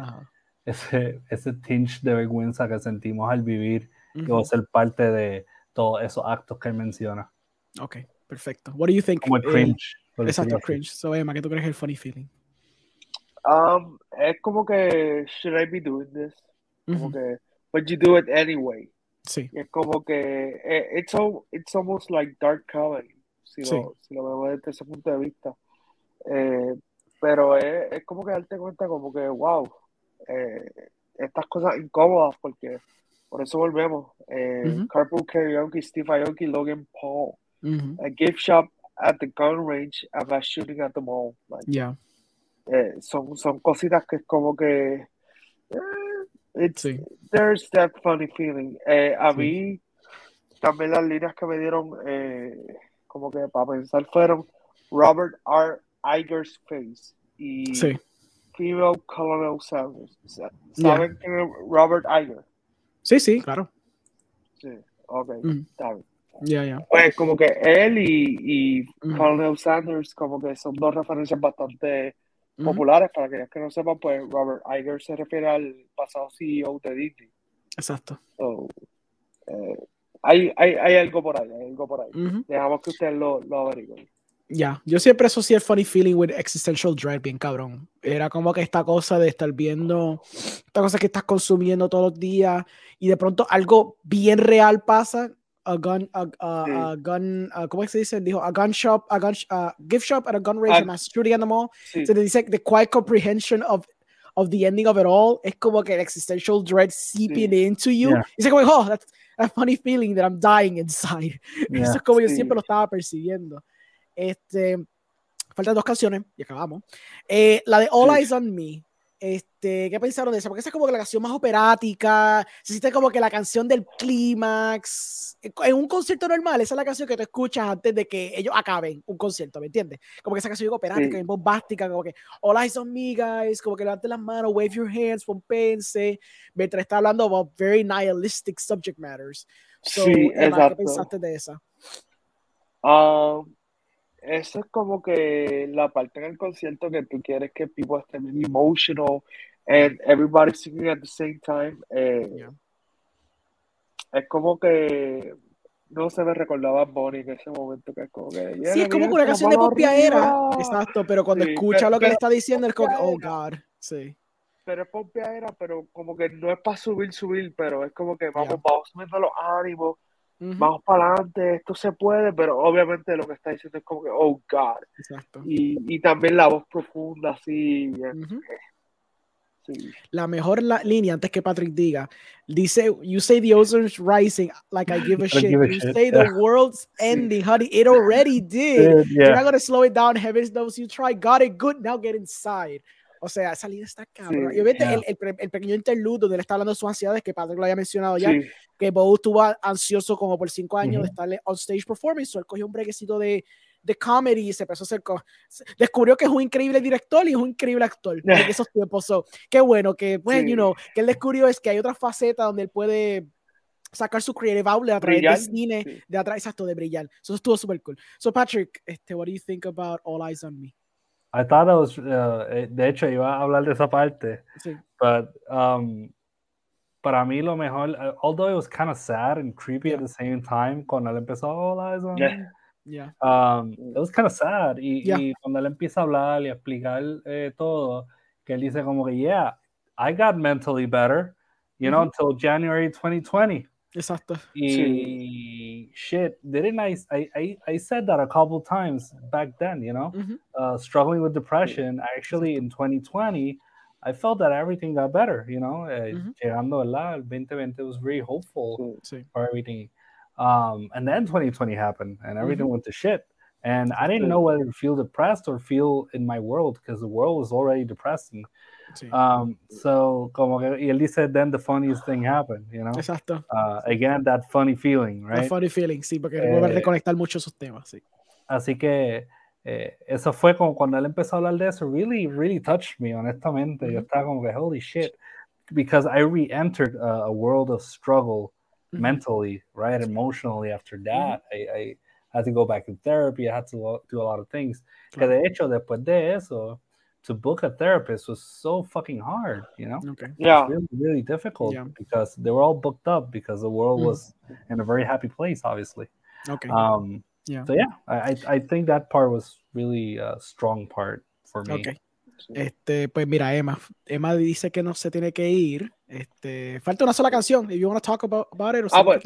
ese, ese tinge de vergüenza que sentimos al vivir o ser parte de todos esos actos que él menciona. Ok, perfecto. What do you think? Como el cringe. exacto, cringe. So, Emma, ¿qué tú crees es el funny feeling? Um, es como que, should I be doing this? Como que, but you do it anyway. Sí. es como que, eh, it's, it's almost like dark comedy, si, lo, si lo vemos desde ese punto de vista. Eh, pero es, es, como que darte cuenta como que, wow, eh, estas cosas incómodas porque por eso volvemos. Eh, Carpool Karaoke, Steve Aoki, Logan Paul. A gift shop at the gun range and a shooting at the mall. Like, yeah. Eh, son, son cositas que es como que. Eh, it's, There's that funny feeling. Eh, a mí, también las líneas que me dieron, eh, como que para pensar, fueron Robert R. Iger's face y Female Colonel Sanders. ¿Saben quién es Robert Iger? Sí, sí, claro. Sí, ok, está bien. Ya, ya. Pues como que él y, y Colonel Sanders como que son dos referencias bastante populares para aquellos que no sepan, pues Robert Iger se refiere al pasado CEO de Disney. Exacto. Eh, hay, hay, hay, algo por ahí, hay algo por ahí. Dejamos que ustedes lo, lo averigüen. Ya, yo siempre asocié el funny feeling with existential dread, bien cabrón. Era como que esta cosa de estar viendo, esta cosa que estás consumiendo todos los días y de pronto algo bien real pasa. A gun, a, a, hmm. gun, uh, ¿cómo se dice? Dijo, a gun shop, a gun, gift shop at a gun range, ah. a shooting at the mall. Se te dice the quiet comprehension of of the ending of it all. Es como que el existential dread seeping into you. Y es como, oh, that's a funny feeling that I'm dying inside. Eso es como yo siempre lo estaba percibiendo. Este, faltan dos canciones y acabamos. Eh, la de All Eyes on Me. Este, ¿Qué pensaron de esa? Porque esa es como que la canción más operática, se siente como que la canción del clímax. En un concierto normal, esa es la canción que tú escuchas antes de que ellos acaben un concierto, ¿me entiendes? Como que esa canción operática, sí. bombástica, como que All Eyes on Me, guys, como que levanten las manos, wave your hands, pompense, mientras está hablando about very nihilistic subject matters. sí, ¿Qué pensaste de esa? Um, eso es como que la parte en el concierto que tú quieres que people estén emotional and everybody singing at the same time. Eh, Es como que no se me recordaba Bonnie en ese momento que es como que sí es como una canción de pompeadera exacto pero cuando escucha lo que le está diciendo es como que oh god sí. Pero es pompeadera pero como que no es para subir subir pero es como que vamos vamos subiendo los ánimos vamos para adelante, esto se puede, pero obviamente lo que está diciendo es como que, oh God. Exacto. Y, y también la voz profunda, así. sí. La mejor la línea, antes que Patrick diga, dice, you say the ocean's rising, like I give a shit. you shit. say the world's ending, honey, it already did. yeah. You're not to slow it down, heaven knows you try, got it good, now get inside. O sea, esa línea está cabrón. y obviamente el, el, el, pequeño interlude donde él está hablando de sus ansiedades, que Patrick lo había mencionado ya, que Bo estuvo ansioso como por cinco años de estarle on stage performance, él cogió un brequecito de, de comedy y se empezó a hacer descubrió que es un increíble director y es un increíble actor en esos tiempos. So, qué bueno que, pues, you know, que él descubrió es que hay otra faceta donde él puede sacar su creative outlet a través del cine, de atrás, exacto, de brillar. Eso estuvo súper cool. So, Patrick, este, what do you think about All Eyes on Me? I thought it was, uh, eh, de hecho, iba a hablar de esa parte. Sí. But, um, para mí lo mejor, uh, although it was kind of sad and creepy yeah. at the same time, cuando él empezó, Eyes on yeah. Yeah. Um, it was kind of sad. Y, yeah. y, cuando él empieza a hablar y a explicar eh, todo, que él dice como que, yeah, I got mentally better. you know, until January 2020. Exacto. Y shit, didn't I, I, I said that a couple times back then, you know, uh, struggling with depression. Actually, in 2020, I felt that everything got better, you know. Eh, llegando, ¿verdad? El 2020 was very hopeful for everything. Um, and then 2020 happened and everything went to shit. And I didn't know whether to feel depressed or feel in my world because the world was already depressing. Um, so, como que, y él dice, then the funniest thing happened, you know? Exacto. Uh, again, that funny feeling, right? The funny feeling, sí, porque eh, vuelve a reconectar mucho esos temas, sí. Así que eh, eso fue como cuando él empezó a hablar de eso, really, really touched me, honestamente. Mm -hmm. Yo estaba como que, holy shit, because I re-entered a, a world of struggle mm -hmm. mentally, right, emotionally after that. Mm -hmm. I, I had to go back to therapy, I had to do a lot of things. Que de hecho, después de eso, to book a therapist was so fucking hard, you know? Okay. Yeah. Really, really difficult yeah. because they were all booked up because the world mm. was in a very happy place, obviously. Okay. Um, yeah. So yeah, I, I think that part was really a strong part for me. Okay. Este, pues mira, Emma, Emma dice que no se tiene que ir. Este, falta una sola canción. If you want to talk about, about it, ah, pues.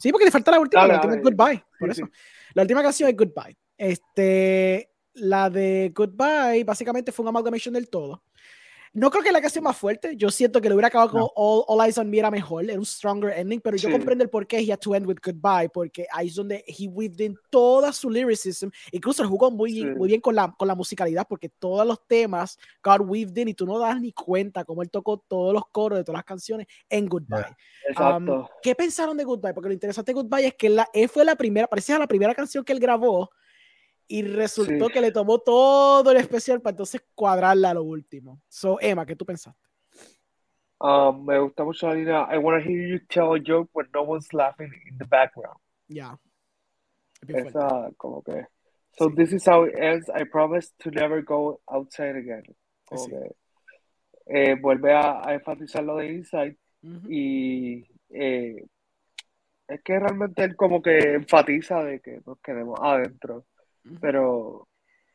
Sí, porque le falta la última, dale, la última es Goodbye. Por sí, eso. Sí. La última canción es Goodbye. Este, la de Goodbye básicamente fue un amalgamation del todo. No creo que la canción más fuerte. Yo siento que lo hubiera acabado no. con All, All, Eyes on Me era mejor, era un stronger ending, pero yo comprendo el por qué he had to end with Goodbye, porque ahí es donde he weaved in toda su lyricism. Incluso jugó muy, sí. muy bien con la, con la musicalidad, porque todos los temas got weaved in y tú no das ni cuenta cómo él tocó todos los coros de todas las canciones en Goodbye. Um, ¿Qué pensaron de Goodbye? Porque lo interesante de Goodbye es que la, él fue la primera, parecía la primera canción que él grabó y resultó sí. que le tomó todo el especial para entonces cuadrarla a lo último. So, Emma, ¿qué tú pensaste? Um, me gusta mucho la línea I want to hear you tell a joke when no one's laughing in the background. Ya. Yeah. Esa, como que. So sí. this is how it ends. I promise to never go outside again. Como sí. que, eh, vuelve a, a, enfatizar lo de Inside uh -huh. y eh, es que realmente él como que enfatiza de que nos quedemos adentro. Pero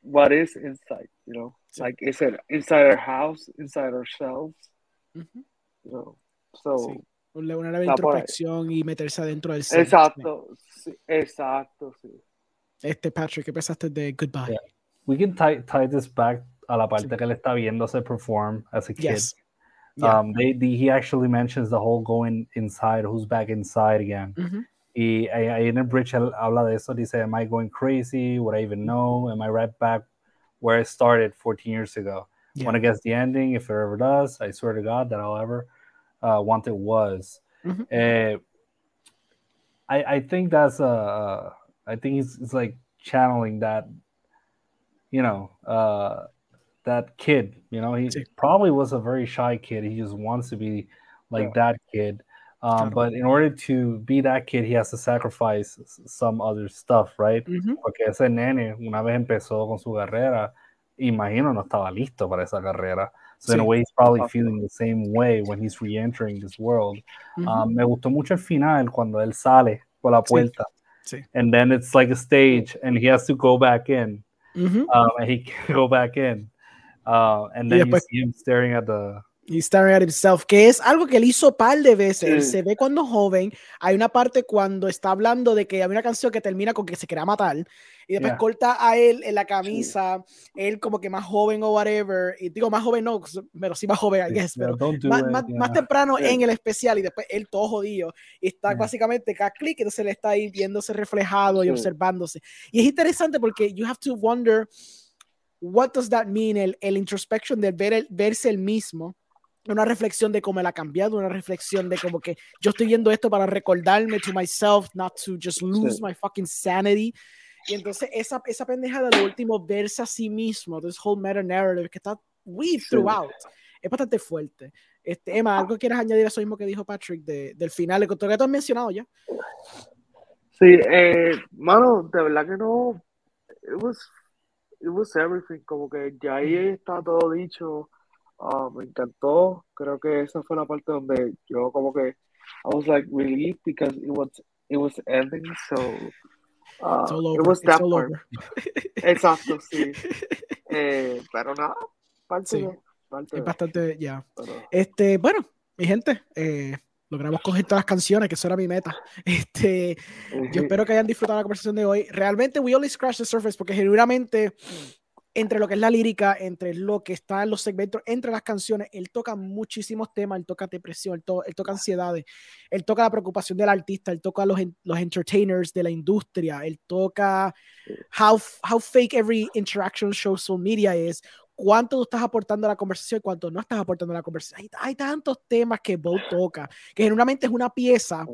what is inside, you know? Sí. Like is it inside our house, inside ourselves? Uh -huh. You know? So sí. una, una introspección y meterse adentro del ser. Exacto, sí, exacto, sí. Este Patrick, ¿qué pensaste de Goodbye? Yeah. We can tie, tie this back a la parte sí. que él está viéndose perform as a kid. Yes. Yeah. Um, they, they, he actually mentions the whole going inside, who's back inside again. Uh -huh. Y ahí en el bridge él habla de eso, dice, am I going crazy? Would I even know? Am I right back where I started 14 years ago? Yeah. When it gets the ending, if it ever does, I swear to God that I'll ever uh, want it was. Mm-hmm. Uh, I, I think that's uh, I think it's, it's like channeling that, you know, uh, that kid. You know, he probably was a very shy kid. He just wants to be like yeah. that kid. Um, but in order to be that kid, he has to sacrifice some other stuff, right? Mm -hmm. Porque ese nene, una vez empezó con su carrera, imagino no estaba listo para esa carrera. So sí. in a way, he's probably feeling the same way when he's re-entering this world. Mm -hmm. um, me gustó mucho el final cuando él sale por la puerta. Sí. Sí. And then it's like a stage and he has to go back in. Mm -hmm. um, and he can go back in. Uh, and then you see him staring at the He's staring at himself, que es algo que él hizo par de veces. Sí. Él se ve cuando joven. Hay una parte cuando está hablando de que hay una canción que termina con que se quería matar y después yeah. corta a él en la camisa, sí. él como que más joven o whatever. Y digo más joven, no, pero sí más joven, I guess, pero yeah, más, it, más, yeah. más, temprano en el especial y después él todo jodido. Y está básicamente cada clic, entonces le está ahí viéndose reflejado y observándose. Y es interesante porque you have to wonder what does that mean, el, el introspection de ver el, verse el mismo una reflexión de cómo él ha cambiado, una reflexión de como que yo estoy viendo esto para recordarme to myself, not to just lose sí. my fucking sanity. Y entonces esa, esa pendeja de lo último, verse a sí mismo, this whole meta narrative que está weaved sí. throughout, es bastante fuerte. Este, Emma, ¿algo quieres añadir a eso mismo que dijo Patrick de, del final, que tú has mencionado ya? Sí, eh, mano, de verdad que no, it was, it was everything, como que ya ahí está todo dicho, Uh, me encantó. Creo que esa fue la parte donde yo como que I was like relieved because it was it was ending so uh, it was that part. Exacto, sí. Eh, pero nada, parte sí. de, parte es bastante ya. Yeah. Este, bueno, mi gente, eh, logramos coger todas las canciones, que eso era mi meta. Este, yo espero que hayan disfrutado la conversación de hoy. Realmente, we only scratch the surface, porque genuinamente, entre lo que es la lírica, entre lo que está en los segmentos, entre las canciones, él toca muchísimos temas, él toca depresión, él, él toca ansiedades, él toca la preocupación del artista, él toca los, los entertainers de la industria, él toca how, how fake every interaction social media is, cuánto tú estás aportando a la conversación y cuánto no estás aportando a la conversación. Hay, hay tantos temas que Bo toca, que generalmente es una pieza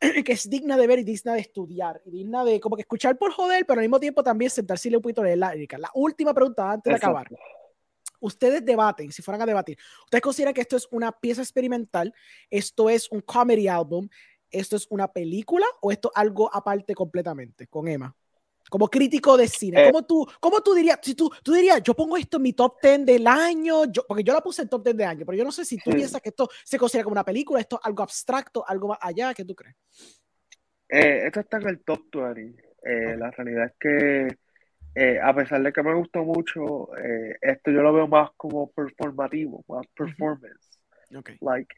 que es digna de ver y digna de estudiar, y digna de como que escuchar por joder, pero al mismo tiempo también sentarse y le un poquito de la La última pregunta antes de acabar. Ustedes debaten, si fueran a debatir, ¿ustedes consideran que esto es una pieza experimental? ¿Esto es un comedy album? ¿Esto es una película? ¿O esto algo aparte completamente? Con Emma como crítico de cine. Eh, ¿Cómo, tú, ¿Cómo tú dirías? Si tú, tú dirías, yo pongo esto en mi top 10 del año, yo, porque yo la puse en top 10 de año, pero yo no sé si tú piensas que esto se considera como una película, esto es algo abstracto, algo más allá, ¿qué tú crees? Eh, esto está en el top 20. Eh, La realidad es que, a pesar de que me gustó mucho, esto yo lo veo más como performativo, más performance. Okay. Like,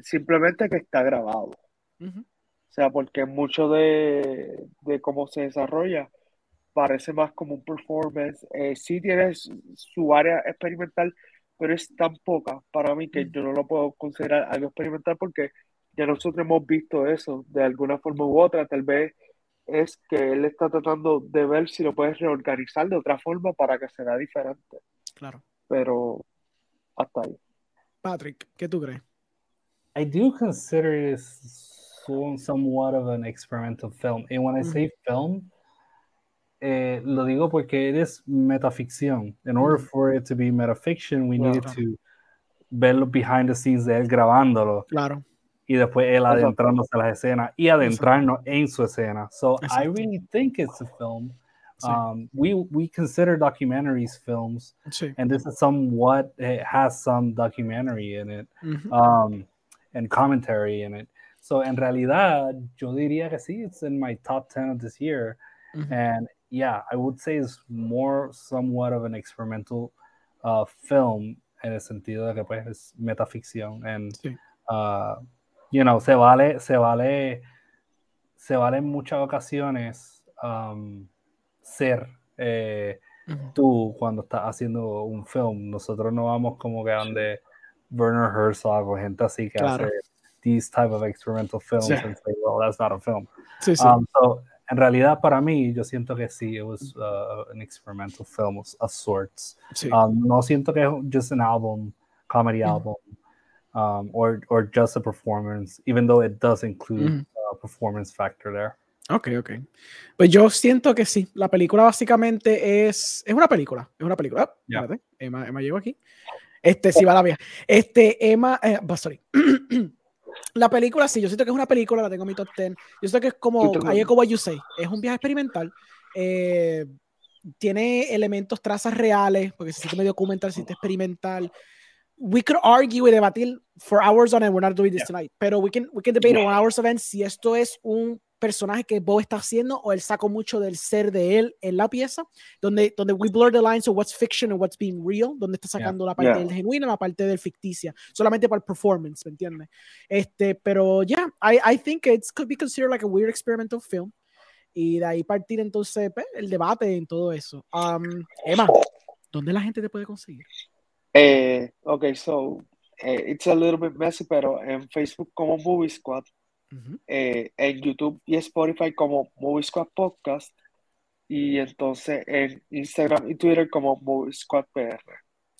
simplemente que está grabado. Sea, porque mucho de, cómo se desarrolla parece más como un performance. Eh, sí tiene su área experimental, pero es tan poca para mí que yo no lo puedo considerar algo experimental porque ya nosotros hemos visto eso de alguna forma u otra. Tal vez es que él está tratando de ver si lo puedes reorganizar de otra forma para que sea diferente. Claro. Pero hasta ahí. Patrick, ¿qué tú crees? I do consider somewhat of an experimental film. And when I say film, eh, lo digo porque eres metaficción. In order for it to be metafiction, we needed to ver los behind the scenes de él grabándolo. Claro. Y después él adentrándose a las escenas y adentrarnos en su escena. So I really think it's a film. Um, we we consider documentaries films, and this is somewhat it has some documentary in it, um, and commentary in it. So, en realidad, yo diría que sí, it's in my top 10 of this year. And yeah, I would say it's more somewhat of an experimental uh, film en el sentido de que pues es metaficción. And, uh, you know, se vale, se vale, se vale en muchas ocasiones um, ser eh, tú cuando estás haciendo un film. Nosotros no vamos como que donde Werner Herzog o gente así que hace these type of experimental films sí. and say, well, that's not a film. Sí, sí. Um, so, en realidad, para mí, yo siento que sí, it was uh, an experimental film of, of sorts. Um, no siento que es just an album, comedy mm. album, um, or, or just a performance, even though it does include mm. a performance factor there. Ok, ok. Pues yo siento que sí. La película básicamente es. Es una película. Es una película. Yeah. Emma, Emma llegó aquí. Este, sí, va la vía. Este, Emma. Eh, sorry. la película, sí, yo siento que es una película, la tengo en mi top 10. Yo siento que es como, ahí como you say, es un viaje experimental. Eh, tiene elementos, trazas reales, porque se siente medio documental, se siente experimental. We could argue y debatir for hours on it, we're not doing this tonight, pero we can, we can debate on hours of it si esto es un personaje que Bo está haciendo o él sacó mucho del ser de él en la pieza, donde, donde we blur the lines of what's fiction and what's being real, donde está sacando la parte del genuino, la parte del ficticia, solamente para el performance, ¿me entiendes? Este, pero ya, yeah, I, I think it could be considered like a weird experimental film. Y de ahí partir entonces pues, el debate en todo eso. Um, Emma, ¿dónde la gente te puede conseguir? Eh, ok, so, eh, it's a little bit messy, pero en Facebook como Movie Squad eh, en YouTube y Spotify como Movie Squad Podcast y entonces en Instagram y Twitter como Movie Squad PR.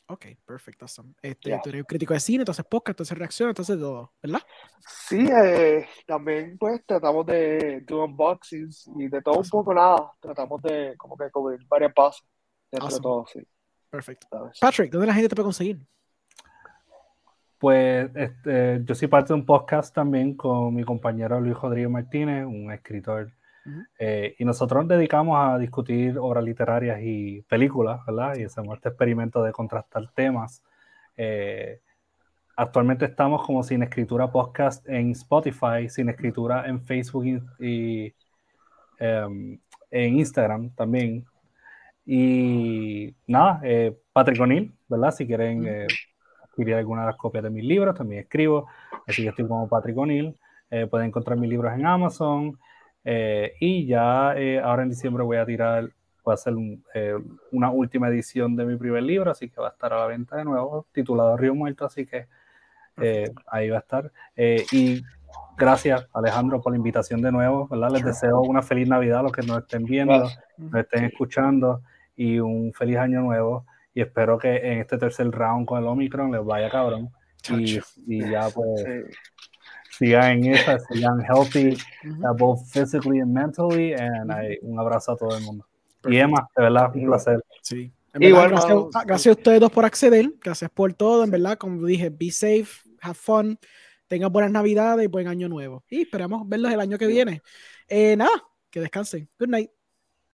Ok, perfecto. Este, Tú eres crítico de cine, entonces podcast, entonces reacción, entonces todo, ¿verdad? Sí, eh, también pues tratamos de do unboxings y de todo un poco nada. Tratamos de como que cubrir varias pasos de todo, sí. Perfecto. Patrick, ¿dónde la gente te puede conseguir? Pues este, yo soy parte de un podcast también con mi compañero Luis Rodríguez Martínez, un escritor, eh, y nosotros nos dedicamos a discutir obras literarias y películas, ¿verdad? Y hacemos este experimento de contrastar temas. Eh, actualmente estamos como Sin Escritura Podcast en Spotify, Sin Escritura en Facebook y, em, en Instagram también. Y nada, eh, Patrick O'Neill, ¿verdad? Si quieren adquirir alguna de las copias de mis libros, también escribo, así que estoy como Patrick O'Neill. Eh, pueden encontrar mis libros en Amazon. Eh, y ya eh, ahora en diciembre voy a tirar, voy a hacer una última edición de mi primer libro, así que va a estar a la venta de nuevo, titulado Río Muerto, así que ahí va a estar. y gracias Alejandro por la invitación de nuevo, ¿verdad? Les deseo una feliz Navidad a los que nos estén viendo, nos estén escuchando y un feliz año nuevo. Y espero que en este tercer round con el Omicron les vaya cabrón. Y, y, ya pues sigan en esa, sigan healthy, uh, both physically and mentally. And un abrazo a todo el mundo. Y Emma, de verdad, un placer. Sí. Igual, gracias, a ustedes dos por acceder. Gracias por todo. En verdad, como dije, be safe, have fun, tengan buenas navidades y buen año nuevo. Y esperamos verlos el año que viene. Eh, nada, que descansen. Good night.